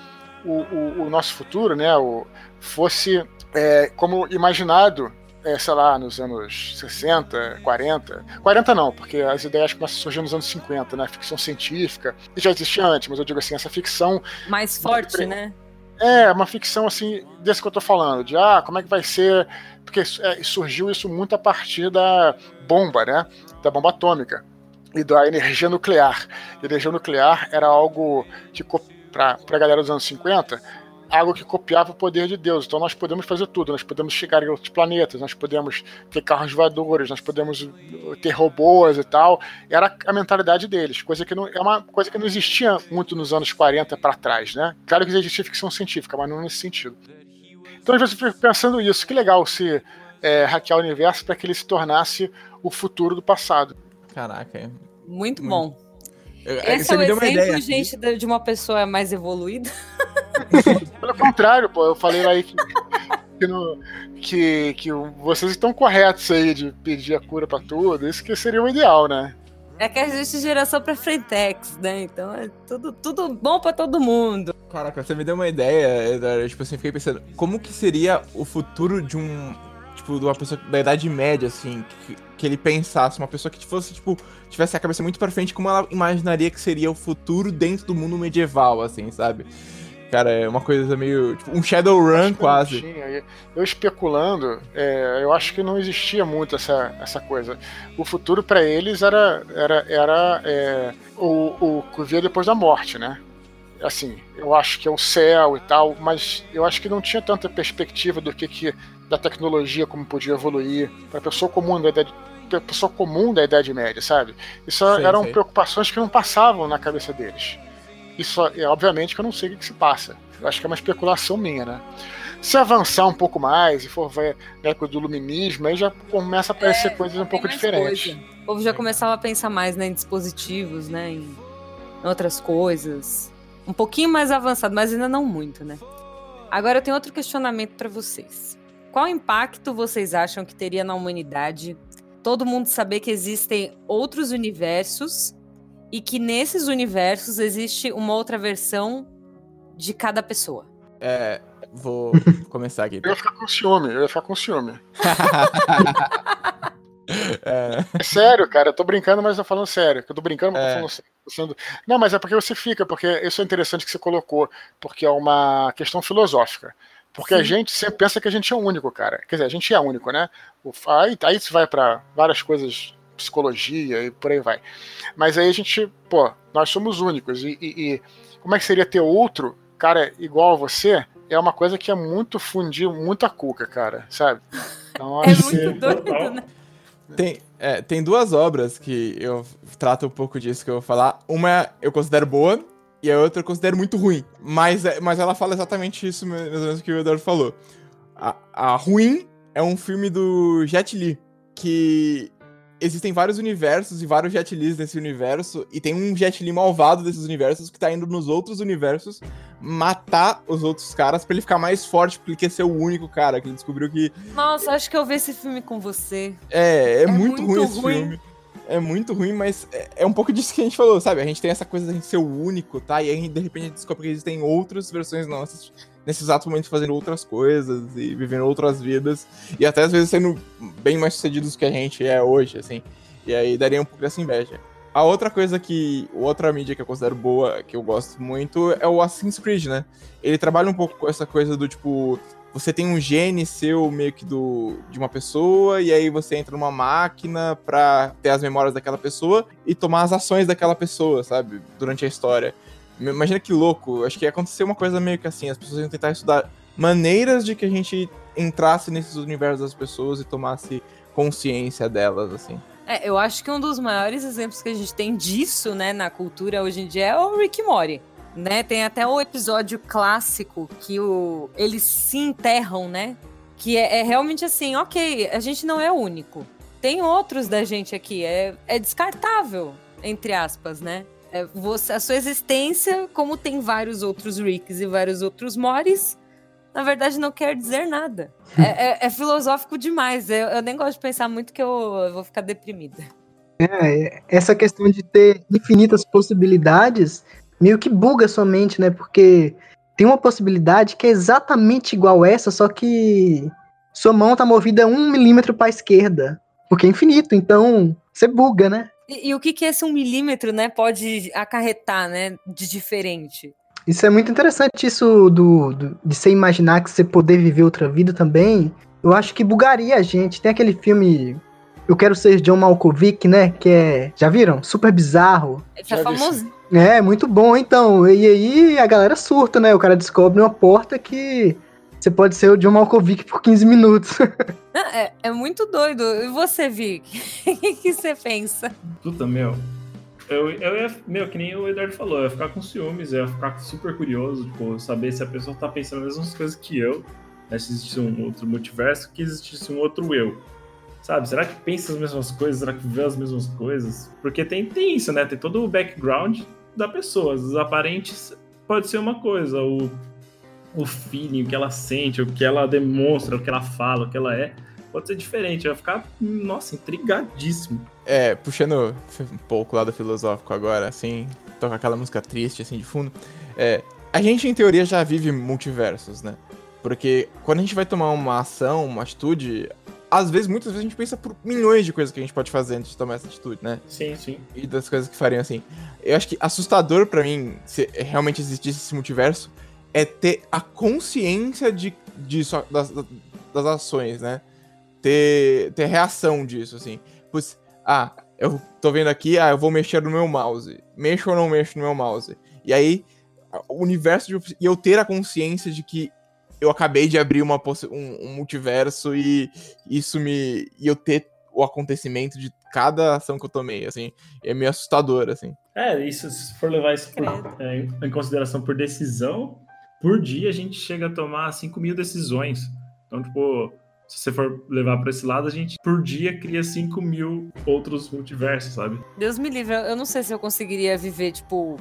[SPEAKER 5] o, o, o nosso futuro, né, o, fosse é, como imaginado é, sei lá, nos anos 60, 40. 40 não, porque as ideias começam a surgir nos anos 50, né? Ficção científica. E já existia antes, mas eu digo assim, essa ficção.
[SPEAKER 1] Mais forte, de... né?
[SPEAKER 5] É, uma ficção assim, desse que eu tô falando, de ah, como é que vai ser. Porque é, surgiu isso muito a partir da bomba, né? Da bomba atômica e da energia nuclear. A energia nuclear era algo que para a galera dos anos 50, algo que copiava o poder de Deus. Então nós podemos fazer tudo, nós podemos chegar em outros planetas, nós podemos ter carros voadores, nós podemos ter robôs e tal. Era a mentalidade deles, coisa que não é uma coisa que não existia muito nos anos 40 para trás, né? Claro que existia ficção científica, mas não nesse sentido. Então às vezes eu fico pensando isso, que legal se é, hackear o universo para que ele se tornasse o futuro do passado.
[SPEAKER 2] Caraca, é.
[SPEAKER 1] Muito
[SPEAKER 2] Muito.
[SPEAKER 1] bom.
[SPEAKER 2] Eu- é,
[SPEAKER 1] Esse
[SPEAKER 2] você
[SPEAKER 1] é o
[SPEAKER 2] me deu uma
[SPEAKER 1] exemplo, gente, de de uma pessoa mais evoluída. [LAUGHS]
[SPEAKER 5] Pelo contrário, pô, eu falei aí que, que, no- que, que vocês estão corretos aí de pedir a cura pra tudo. Isso que seria o ideal, né?
[SPEAKER 1] É que a gente geração pra Frentex, né? Então é tudo, tudo bom pra todo mundo.
[SPEAKER 2] Caraca, você me deu uma ideia, Eduardo. Tipo assim, fiquei pensando, como que seria o futuro de um. Tipo, de uma pessoa da Idade Média, assim, que, que ele pensasse, uma pessoa que fosse, tipo, tivesse a cabeça muito pra frente, como ela imaginaria que seria o futuro dentro do mundo medieval, assim, sabe? Cara, é uma coisa meio. Tipo, um Shadowrun quase.
[SPEAKER 5] tinha. Eu especulando, é, eu acho que não existia muito essa, essa coisa. O futuro pra eles era, era, era é, o, o que via depois da morte, né? Assim, eu acho que é o céu e tal, mas eu acho que não tinha tanta perspectiva do que, que da tecnologia como podia evoluir para pessoa comum da idade pra pessoa comum da idade média, sabe? Isso
[SPEAKER 2] Sei,
[SPEAKER 5] eram
[SPEAKER 2] sei.
[SPEAKER 5] preocupações que não passavam na cabeça deles. Isso é obviamente que eu não sei o que, se passa. Eu acho que é uma especulação minha, né? Se avançar um pouco mais e for ver na época do luminismo, aí já começa a aparecer
[SPEAKER 1] É,
[SPEAKER 5] coisas um pouco diferentes.
[SPEAKER 1] coisa. O povo já começava a pensar mais né, em dispositivos, né? Em outras coisas. Um pouquinho mais avançado, mas ainda não muito, né? Agora eu tenho outro questionamento pra vocês. Qual impacto vocês acham que teria na humanidade todo mundo saber que existem outros universos e que nesses universos existe uma outra versão de cada pessoa?
[SPEAKER 2] É. Vou [LAUGHS] começar aqui.
[SPEAKER 5] Eu ia ficar com ciúme, eu ia ficar com ciúme. [LAUGHS] [LAUGHS]
[SPEAKER 2] É,
[SPEAKER 5] É sério, cara, eu tô brincando, mas tô falando sério. Eu tô brincando, mas
[SPEAKER 2] É.
[SPEAKER 5] tô falando sério. Não, mas é porque você fica, porque isso é interessante que você colocou, porque é uma questão filosófica. Porque a
[SPEAKER 1] Sim.
[SPEAKER 5] gente sempre pensa que a gente é único, cara. Quer dizer, a gente é único, né? O- Aí, aí você vai pra várias coisas, psicologia e por aí vai. Mas aí a gente, pô, nós somos únicos. E, e- e como é que seria ter outro, cara, igual a você? É uma coisa que é muito fundir muita cuca, cara, sabe? [LAUGHS] Então,
[SPEAKER 1] É muito [LAUGHS] doido, né?
[SPEAKER 2] Tem, é, tem duas obras que eu trato um pouco disso que eu vou falar. Uma eu considero boa e a outra eu considero muito ruim. Mas, é- mas ela fala exatamente isso menos que o Eduardo falou. A, a ruim é um filme do Jet Li, que existem vários universos e vários Jet Lis nesse universo, e tem um Jet Li malvado desses universos que tá indo nos outros universos matar os outros caras pra ele ficar mais forte, porque ele quer ser o único cara, que ele descobriu que
[SPEAKER 1] Nossa, acho que eu vi esse filme com você.
[SPEAKER 2] é, é,
[SPEAKER 1] É
[SPEAKER 2] muito,
[SPEAKER 1] muito
[SPEAKER 2] ruim esse
[SPEAKER 1] ruim.
[SPEAKER 2] filme. É muito ruim, mas é, é um pouco disso que a gente falou, sabe? A gente tem essa coisa gente ser o único, tá? E aí, de repente, a gente descobre que existem outras versões nossas nesse exato momento fazendo outras coisas e vivendo outras vidas. E até às vezes sendo bem mais sucedidos que a gente é hoje, assim. E aí daria um pouco dessa inveja. A outra coisa que. Outra mídia que eu considero boa, que eu gosto muito, é o Assassin's Creed, né? Ele trabalha um pouco com essa coisa do tipo você tem um gene seu meio que do, de uma pessoa, e aí você entra numa máquina pra ter as memórias daquela pessoa e tomar as ações daquela pessoa, sabe? Durante a história. Imagina que louco. Acho que ia acontecer uma coisa meio que assim, as pessoas iam tentar estudar maneiras de que a gente entrasse nesses universos das pessoas e tomasse consciência delas, assim.
[SPEAKER 1] É, eu acho que um dos maiores exemplos que a gente tem disso, né, na cultura hoje em dia é o Rick Mori. Né? Tem até o episódio clássico que o, eles se enterram, né? Que é, é realmente assim, ok, a gente não é o único. Tem outros da gente aqui, é, é descartável, entre aspas, né? É você, a sua existência, como tem vários outros Ricks e vários outros Moris, na verdade não quer dizer nada. [LAUGHS] É, é- é filosófico demais. Eu, eu nem gosto de pensar muito que eu, eu vou ficar deprimida.
[SPEAKER 3] É, essa questão de ter infinitas possibilidades meio que buga sua mente, né? Porque tem uma possibilidade que é exatamente igual essa, só que sua mão tá movida um milímetro pra esquerda. Porque é infinito, então você buga, né?
[SPEAKER 1] E, e o que, que esse um milímetro, né, pode acarretar, né, de diferente?
[SPEAKER 3] Isso é muito interessante, isso do, do- de você imaginar que você poder viver outra vida também. Eu acho que bugaria a gente. Tem aquele filme Eu Quero Ser John Malkovich, né? Que é. Já viram? Super bizarro.
[SPEAKER 1] Esse é famoso.
[SPEAKER 3] É, muito bom, então. E aí a galera surta, né? O cara descobre uma porta que você pode ser o John Malkovich por 15 minutos. [LAUGHS]
[SPEAKER 1] É, é muito doido. E você, Vic? [LAUGHS] O que, que você pensa?
[SPEAKER 4] Puta, meu. Eu, eu ia, meu, que nem o Eduardo falou, eu ia ficar com ciúmes, eu ia ficar super curioso, tipo, saber se a pessoa tá pensando as mesmas coisas que eu, né, se existisse um outro multiverso, que existisse um outro eu. Sabe? Será que pensa as mesmas coisas? Será que vê as mesmas coisas? Porque tem, tem isso, né? Tem todo o background da pessoa. Os aparentes pode ser uma coisa, o, o feeling, o que ela sente, o que ela demonstra, o que ela fala, o que ela é, pode ser diferente. Vai ficar, nossa, intrigadíssimo.
[SPEAKER 2] É, puxando um pouco lado filosófico agora, assim, toca aquela música triste, assim, de fundo. É, a gente, em teoria, já vive multiversos, né? Porque quando a gente vai tomar uma ação, uma atitude, às vezes, muitas vezes a gente pensa por milhões de coisas que a gente pode fazer antes de tomar essa atitude, né?
[SPEAKER 4] Sim, sim.
[SPEAKER 2] E das coisas que fariam assim. Eu acho que assustador para mim, se realmente existisse esse multiverso, é ter a consciência de, disso, das, das ações, né? Ter, ter reação disso, assim. Pois, ah, eu tô vendo aqui, ah, eu vou mexer no meu mouse. Mexo ou não mexo no meu mouse? E aí, o universo de, e eu ter a consciência de que eu acabei de abrir uma um, um multiverso e isso me. e eu ter o acontecimento de cada ação que eu tomei, assim, é meio assustador, assim.
[SPEAKER 4] É, isso, se for levar isso por, é, em consideração por decisão, por dia a gente chega a tomar 5 mil decisões. Então, tipo, se você for levar para esse lado, a gente por dia cria 5 mil outros multiversos, sabe?
[SPEAKER 1] Deus me livre, eu não sei se eu conseguiria viver, tipo,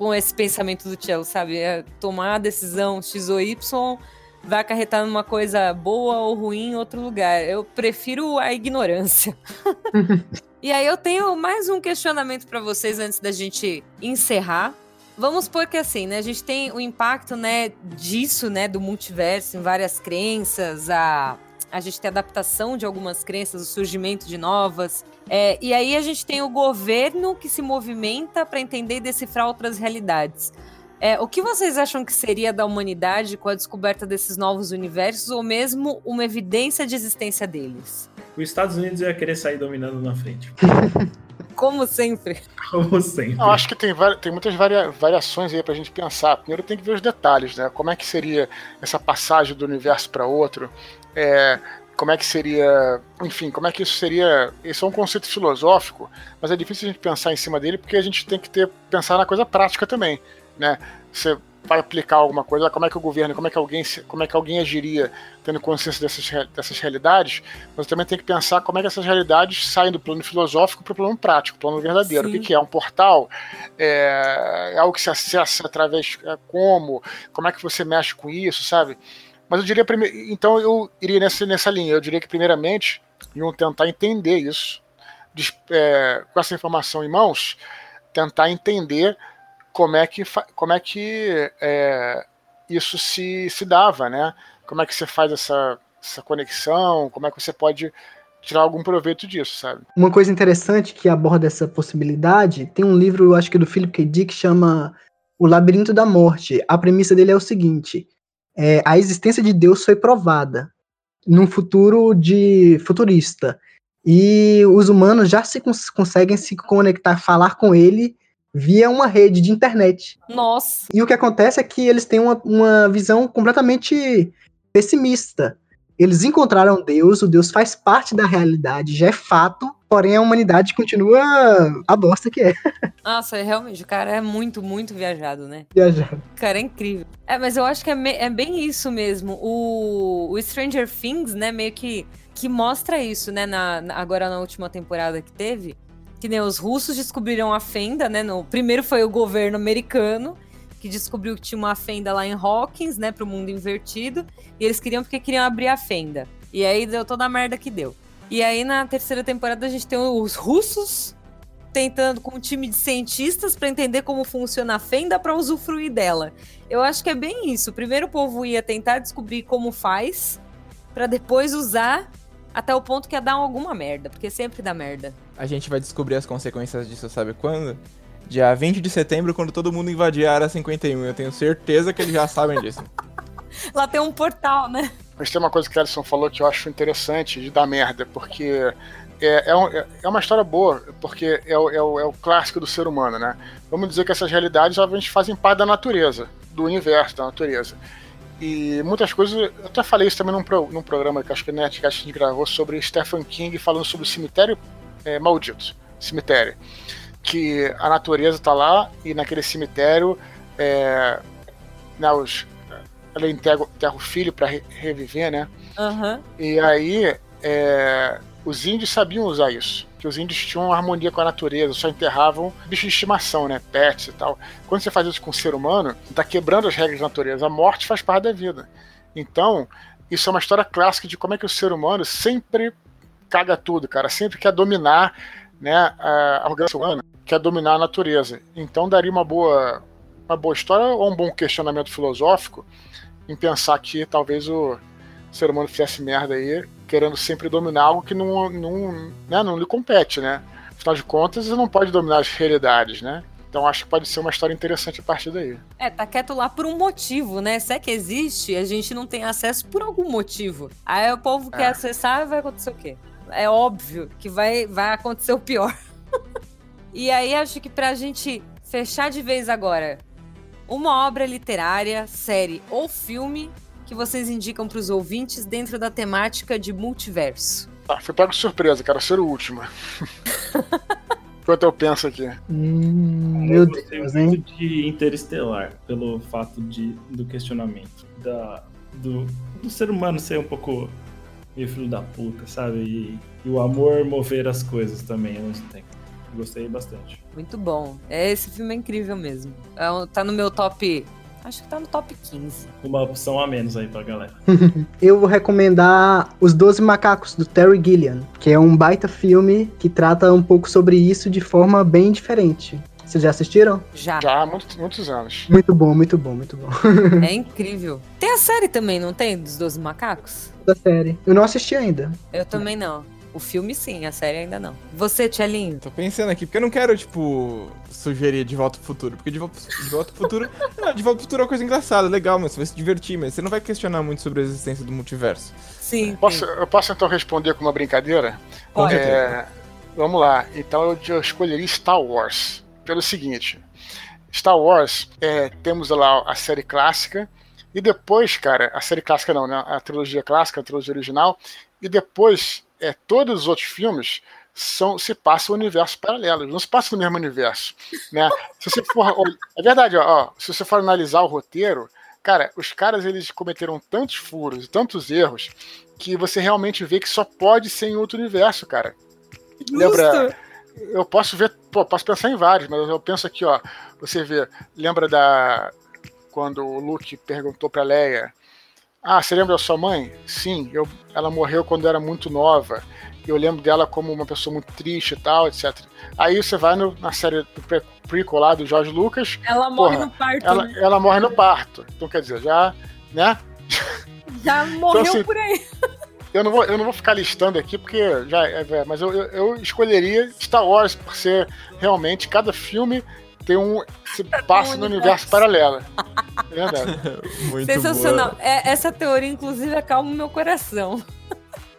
[SPEAKER 1] com esse pensamento do Tchelo, sabe? É tomar a decisão X ou Y vai acarretar numa coisa boa ou ruim em outro lugar. Eu prefiro a ignorância. [LAUGHS] e aí eu tenho mais um questionamento para vocês antes da gente encerrar. Vamos supor que assim, né? A gente tem o impacto, né, disso, né, do multiverso em várias crenças, a a gente tem adaptação de algumas crenças, o surgimento de novas. É, e aí a gente tem o governo que se movimenta para entender e decifrar outras realidades. É, o que vocês acham que seria da humanidade com a descoberta desses novos universos, ou mesmo uma evidência de existência deles?
[SPEAKER 4] Os Estados Unidos ia querer sair dominando na frente. [LAUGHS]
[SPEAKER 1] Como sempre.
[SPEAKER 4] Como sempre.
[SPEAKER 5] Eu acho que tem, tem muitas varia variações aí pra gente pensar. Primeiro tem que ver os detalhes, né? Como é que seria essa passagem do universo para outro? É, como é que seria, enfim, como é que isso seria. Isso é um conceito filosófico, mas é difícil a gente pensar em cima dele porque a gente tem que ter pensar na coisa prática também, né? Você vai aplicar alguma coisa, como é que o governo, como é que alguém, como é que alguém agiria tendo consciência dessas, dessas realidades, mas também tem que pensar como é que essas realidades saem do plano filosófico para o plano prático, plano verdadeiro. Sim. O que, que, é? Um portal? É, é algo que se acessa através é, como? Como é que você mexe com isso, sabe? Mas eu diria, então eu iria nessa, nessa linha. Eu diria que, primeiramente, iam tentar entender isso, é, com essa informação em mãos, tentar entender como é que, como é que é, isso se, se dava, né? Como é que você faz essa, essa conexão, como é que você pode tirar algum proveito disso, sabe?
[SPEAKER 3] Uma coisa interessante que aborda essa possibilidade, tem um livro, acho que do Philip K. Dick, que chama O Labirinto da Morte. A premissa dele é o seguinte: é, a existência de Deus foi provada num futuro de futurista. E os humanos já se cons conseguem se conectar, falar com ele via uma rede de internet.
[SPEAKER 1] Nossa!
[SPEAKER 3] E o que acontece é que eles têm uma, uma visão completamente pessimista. Eles encontraram Deus, o Deus faz parte da realidade, já é fato, porém a humanidade continua a bosta que é.
[SPEAKER 1] Nossa, é realmente, o cara é muito, muito viajado, né?
[SPEAKER 3] Viajado.
[SPEAKER 1] O cara é incrível. É, mas eu acho que é, me, é bem isso mesmo. O, o, Stranger Things, né, meio que, que mostra isso, né, na, na, agora na última temporada que teve. Que nem os russos descobriram a fenda, né? No, primeiro foi o governo americano, que descobriu que tinha uma fenda lá em Hawkins, né, pro mundo invertido, e eles queriam porque queriam abrir a fenda. E aí deu toda a merda que deu. E aí na terceira temporada a gente tem os russos tentando com um time de cientistas para entender como funciona a fenda para usufruir dela. Eu acho que é bem isso. Primeiro o povo ia tentar descobrir como faz para depois usar até o ponto que ia dar alguma merda, porque sempre dá merda.
[SPEAKER 2] A gente vai descobrir as consequências disso, sabe quando? Dia 20 de setembro, quando todo mundo invadir a área 51. Eu tenho certeza que eles já sabem disso. [LAUGHS]
[SPEAKER 1] Lá tem um portal, né?
[SPEAKER 5] Mas tem uma coisa que o Alisson falou que eu acho interessante de dar merda, porque é, é, um, é uma história boa, porque é o, é, o, é o clássico do ser humano, né? Vamos dizer que essas realidades, obviamente, fazem parte da natureza, do universo, da natureza. E muitas coisas, eu até falei isso também num, pro, num programa que acho que a Netcast a gente gravou sobre Stephen King falando sobre o cemitério é, maldito. Cemitério que a natureza está lá e naquele cemitério é, né, os, ela enterra, enterra o filho para re, reviver, né?
[SPEAKER 1] Uhum.
[SPEAKER 5] E aí é, os índios sabiam usar isso. Que os índios tinham uma harmonia com a natureza, só enterravam bichos de estimação, né? Pets e tal. Quando você faz isso com o ser humano, está quebrando as regras da natureza. A morte faz parte da vida. Então, isso é uma história clássica de como é que o ser humano sempre caga tudo, cara. Sempre quer dominar né, a organização humana, quer dominar a natureza. Então daria uma boa, uma boa história ou um bom questionamento filosófico em pensar que talvez o ser humano fizesse merda aí, querendo sempre dominar algo que não, não, né, não lhe compete, né? Afinal de contas, você não pode dominar as realidades, né? Então acho que pode ser uma história interessante a partir daí.
[SPEAKER 1] É, tá quieto lá por um motivo, né? Se é que existe, a gente não tem acesso por algum motivo. Aí o povo é. quer acessar e vai acontecer o quê? É óbvio que vai, vai acontecer o pior. [LAUGHS] e aí acho que pra gente fechar de vez agora, uma obra literária, série ou filme que vocês indicam para os ouvintes dentro da temática de multiverso?
[SPEAKER 5] Ah, foi pego de surpresa, cara, ser o último. [LAUGHS] Enquanto eu penso aqui.
[SPEAKER 4] Hum, meu Deus, hein? de Interestelar, pelo fato de, do questionamento. Da, do, do ser humano ser um pouco meio filho da puta, sabe? E, e o amor mover as coisas também ao mesmo tempo. Gostei bastante.
[SPEAKER 1] Muito bom. É, esse filme é incrível mesmo. É, tá no meu top Acho que tá no top 15.
[SPEAKER 4] Uma opção a menos aí pra galera. [LAUGHS]
[SPEAKER 3] eu vou recomendar Os Doze Macacos, do Terry Gilliam, que é um baita filme que trata um pouco sobre isso de forma bem diferente. Vocês já assistiram?
[SPEAKER 1] Já.
[SPEAKER 5] Já há muitos, muitos anos.
[SPEAKER 3] Muito bom, muito bom, muito bom. [LAUGHS]
[SPEAKER 1] é incrível. Tem a série também, não tem? Dos Doze Macacos?
[SPEAKER 3] Da série. Eu não assisti ainda.
[SPEAKER 1] Eu também não. O filme sim, a série ainda não. Você, Tchelinho?
[SPEAKER 2] Tô pensando aqui, porque eu não quero, tipo, sugerir De Volta pro Futuro. Porque De Volta, de volta pro Futuro. [LAUGHS] não, De Volta pro Futuro é uma coisa engraçada, legal, mas você vai se divertir, mas você não vai questionar muito sobre a existência do multiverso.
[SPEAKER 1] Sim.
[SPEAKER 5] Posso, eu posso então responder com uma brincadeira?
[SPEAKER 1] Pode.
[SPEAKER 5] É, vamos lá. Então eu escolheria Star Wars. Pelo seguinte. Star Wars, é, temos lá a série clássica, e depois, cara, a série clássica não, né? A trilogia clássica, a trilogia original, e depois é, todos os outros filmes são, se passam em universos paralelos, não se passam no mesmo universo. Né? Se você for, [LAUGHS] é verdade, ó, se você for analisar o roteiro, cara, os caras eles cometeram tantos furos, tantos erros, que você realmente vê que só pode ser em outro universo, cara.
[SPEAKER 1] Justo. Lembra?
[SPEAKER 5] Eu posso ver, pô, posso pensar em vários, mas eu penso aqui, ó. Você vê, lembra da quando o Luke perguntou para Leia ah, você lembra da sua mãe? Sim, eu, ela morreu quando era muito nova. Eu lembro dela como uma pessoa muito triste e tal, etc. Aí você vai no, na série do pre prequel lá do George Lucas.
[SPEAKER 1] Ela morre porra, no parto.
[SPEAKER 5] Ela,
[SPEAKER 1] né?
[SPEAKER 5] ela morre no parto. Então quer dizer, já, né?
[SPEAKER 1] Já [LAUGHS] morreu então, assim, por aí.
[SPEAKER 5] Eu não, vou, eu não vou ficar listando aqui porque já é, é mas eu, eu, eu escolheria Star Wars por ser realmente cada filme tem um. se passa um no universo, paralelo. [LAUGHS] É verdade. [LAUGHS]
[SPEAKER 1] Muito Sensacional. É, essa teoria, inclusive, acalma o meu coração.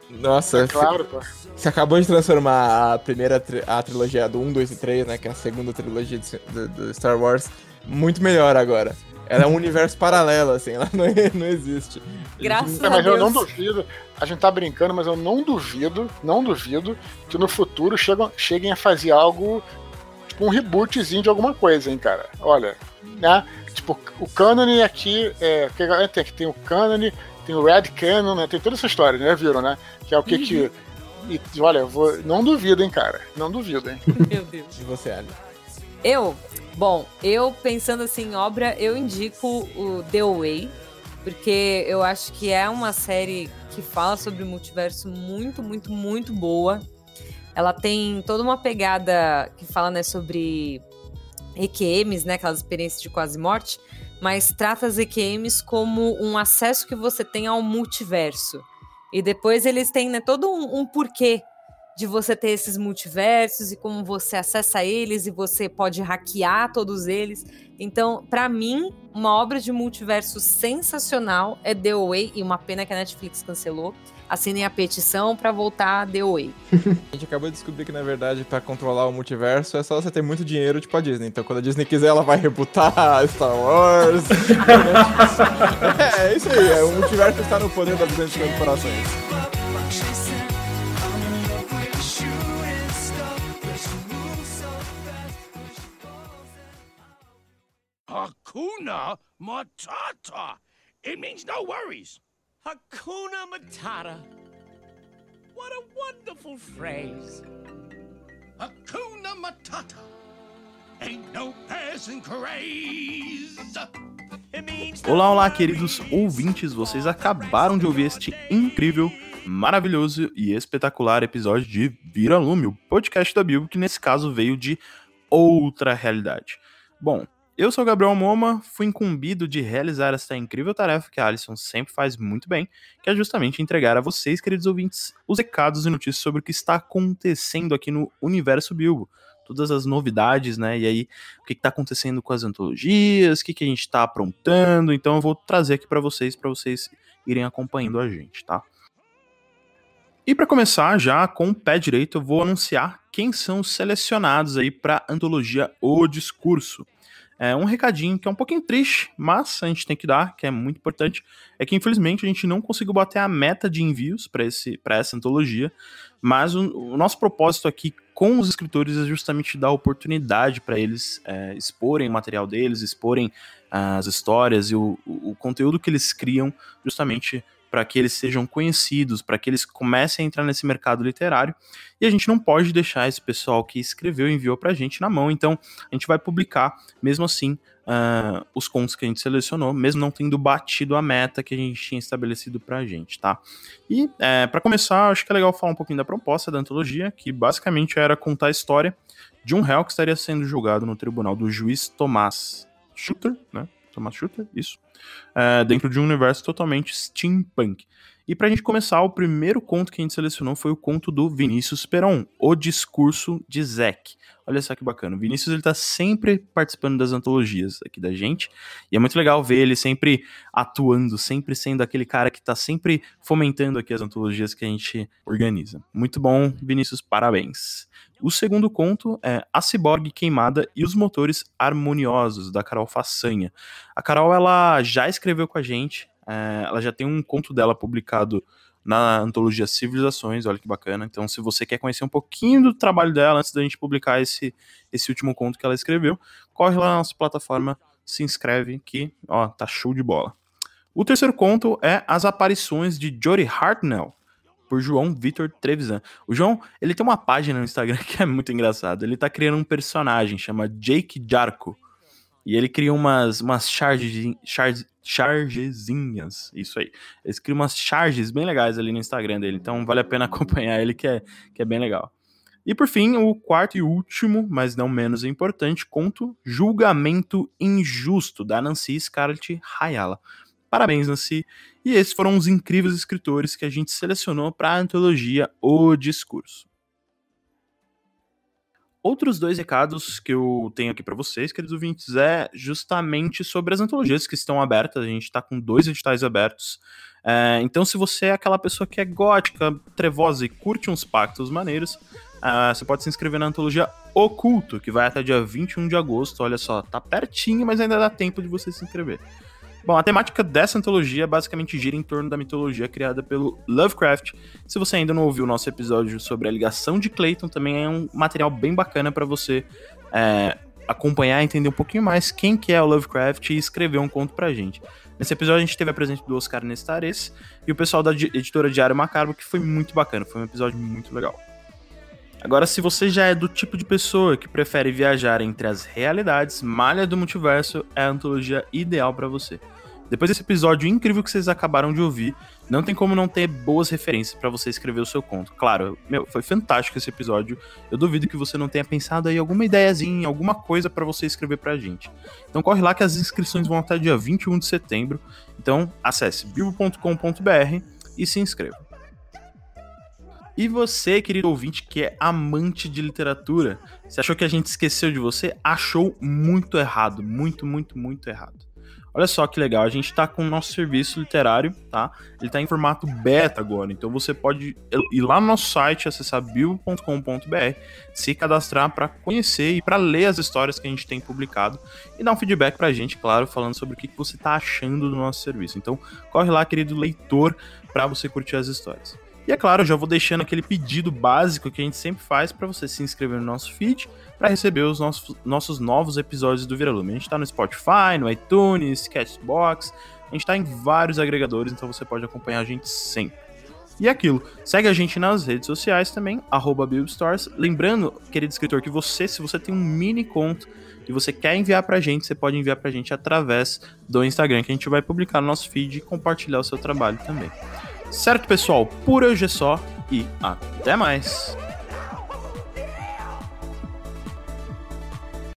[SPEAKER 2] Nossa,
[SPEAKER 5] é claro, pô.
[SPEAKER 2] Você acabou de transformar a primeira tri a trilogia do 1, 2 e 3, né? Que é a segunda trilogia do, do Star Wars, muito melhor agora. Ela é um universo paralelo, assim, ela [LAUGHS] não, não existe.
[SPEAKER 1] Graças
[SPEAKER 5] é,
[SPEAKER 1] a
[SPEAKER 5] mas
[SPEAKER 1] Deus.
[SPEAKER 5] eu não duvido, a gente tá brincando, mas eu não duvido, não duvido que no futuro chegam, cheguem a fazer algo tipo um rebootzinho de alguma coisa, hein, cara. Olha, né? Tipo, o canon aqui, é, tem, tem o canon, tem o Red Canon, né? Tem toda essa história, né? Viram, né? Que é o que uhum. que... E, olha, vou, não duvido, hein, cara. Não duvido, hein. [LAUGHS]
[SPEAKER 1] Meu Deus.
[SPEAKER 2] E você, Ali?
[SPEAKER 1] Eu? Bom, eu pensando assim em obra, eu indico o The Way, porque eu acho que é uma série que fala sobre o multiverso muito, muito, muito boa. Ela tem toda uma pegada que fala né, sobre EQMs, né, aquelas experiências de quase morte, mas trata as EQMs como um acesso que você tem ao multiverso. E depois eles têm né, todo um, um porquê de você ter esses multiversos e como você acessa eles e você pode hackear todos eles. Então, para mim, uma obra de multiverso sensacional é The Away e uma pena que a Netflix cancelou assinem a petição para voltar The Way. [LAUGHS]
[SPEAKER 2] a gente acabou de descobrir que, na verdade, para controlar o multiverso é só você ter muito dinheiro, tipo a Disney. Então, quando a Disney quiser, ela vai rebutar [LAUGHS] Star Wars. [LAUGHS] é, é isso aí. É, o multiverso está no poder das grandes corporações. Hakuna Matata. It means no worries.
[SPEAKER 6] Hakuna Matata. What a wonderful phrase. Hakuna Matata. Ain't no passing craze.
[SPEAKER 7] Olá, olá, queridos ouvintes. Vocês acabaram de ouvir este incrível, maravilhoso e espetacular episódio de Vira Lume, o podcast da Bilbo, que nesse caso veio de outra realidade. Bom, eu sou o Gabriel Moma, fui incumbido de realizar esta incrível tarefa que a Alison sempre faz muito bem, que é justamente entregar a vocês, queridos ouvintes, os recados e notícias sobre o que está acontecendo aqui no universo Bilbo. Todas as novidades, né? E aí, o que está acontecendo com as antologias, o que, que a gente está aprontando. Então, eu vou trazer aqui para vocês, para vocês irem acompanhando a gente, tá? E para começar, já com o pé direito, eu vou anunciar quem são os selecionados aí para a antologia O Discurso. É um recadinho que é um pouquinho triste, mas a gente tem que dar, que é muito importante, é que infelizmente a gente não conseguiu bater a meta de envios para essa antologia, mas o, o, nosso propósito aqui com os escritores é justamente dar oportunidade para eles é, exporem o material deles, exporem as histórias e o, o, o conteúdo que eles criam, justamente para que eles sejam conhecidos, para que eles comecem a entrar nesse mercado literário. E a gente não pode deixar esse pessoal que escreveu e enviou para a gente na mão. Então, a gente vai publicar, mesmo assim, uh, os contos que a gente selecionou, mesmo não tendo batido a meta que a gente tinha estabelecido para a gente, tá? E, é, para começar, acho que é legal falar um pouquinho da proposta da antologia, que basicamente era contar a história de um réu que estaria sendo julgado no tribunal do juiz Tomás Schutter, né? Thomas Shooter, isso, é, dentro de um universo totalmente steampunk. E pra gente começar, o primeiro conto que a gente selecionou foi o conto do Vinícius Peron, O Discurso de Zack. Olha só que bacana. O Vinícius ele tá sempre participando das antologias aqui da gente. E é muito legal ver ele sempre atuando, sempre sendo aquele cara que tá sempre fomentando aqui as antologias que a gente organiza. Muito bom, Vinícius, parabéns. O segundo conto é A Ciborgue Queimada e os Motores Harmoniosos, da Carol Façanha. A Carol, ela já escreveu com a gente, é, ela já tem um conto dela publicado na antologia Civilizações, olha que bacana. Então, se você quer conhecer um pouquinho do trabalho dela antes da gente publicar esse, esse último conto que ela escreveu, corre lá na nossa plataforma, se inscreve que, ó, tá show de bola. O terceiro conto é As Aparições de Jody Hartnell, por João Vitor Trevisan. O João, ele tem uma página no Instagram [LAUGHS] que é muito engraçado. Ele tá criando um personagem, chama Jake Jarko. E ele cria umas, umas charges, charges, chargezinhas, isso aí. Ele cria umas charges bem legais ali no Instagram dele, então vale a pena [LAUGHS] acompanhar ele que é, que é bem legal. E por fim, o quarto e último, mas não menos importante, conto Julgamento Injusto, da Nancy Scarlett Hayala. Parabéns, Nancy. E esses foram os incríveis escritores que a gente selecionou para a antologia O Discurso. Outros dois recados que eu tenho aqui para vocês, queridos ouvintes, é justamente sobre as antologias que estão abertas. A gente está com dois editais abertos. É, então, se você é aquela pessoa que é gótica, trevosa e curte uns pactos maneiros, uh, você pode se inscrever na antologia Oculto, que vai até dia 21 de agosto. Olha só, tá pertinho, mas ainda dá tempo de você se inscrever. Bom, a temática dessa antologia basicamente gira em torno da mitologia criada pelo Lovecraft. Se você ainda não ouviu o nosso episódio sobre a ligação de Clayton, também é um material bem bacana para você é, acompanhar, entender um pouquinho mais quem que é o Lovecraft e escrever um conto pra gente. Nesse episódio a gente teve a presença do Oscar Nestares e o pessoal da editora Diário Macabro, que foi muito bacana, foi um episódio muito legal. Agora, se você já é do tipo de pessoa que prefere viajar entre as realidades, Malha do Multiverso é a antologia ideal para você. Depois desse episódio incrível que vocês acabaram de ouvir, não tem como não ter boas referências para você escrever o seu conto. Claro, meu, foi fantástico esse episódio. Eu duvido que você não tenha pensado aí alguma ideiazinha, alguma coisa para você escrever pra gente. Então corre lá que as inscrições vão até dia 21 de setembro. Então acesse bilbo.com.br e se inscreva. E você, querido ouvinte, que é amante de literatura, você achou que a gente esqueceu de você? Achou muito errado, muito, muito, muito errado. Olha só que legal, a gente está com o nosso serviço literário, tá? Ele está em formato beta agora, então você pode ir lá no nosso site, acessar bio.com.br, se cadastrar para conhecer e para ler as histórias que a gente tem publicado e dar um feedback para a gente, claro, falando sobre o que você está achando do nosso serviço. Então, corre lá, querido leitor, para você curtir as histórias. E é claro, já vou deixando aquele pedido básico que a gente sempre faz para você se inscrever no nosso feed para receber os nossos, nossos novos episódios do Viralume. A gente está no Spotify, no iTunes, Castbox, a gente está em vários agregadores, então você pode acompanhar a gente sempre. E é aquilo, segue a gente nas redes sociais também, arroba. Lembrando, querido escritor, que você, se você tem um mini conto e você quer enviar pra gente, você pode enviar pra gente através do Instagram, que a gente vai publicar no nosso feed e compartilhar o seu trabalho também. Certo, pessoal? Por hoje é só e até mais!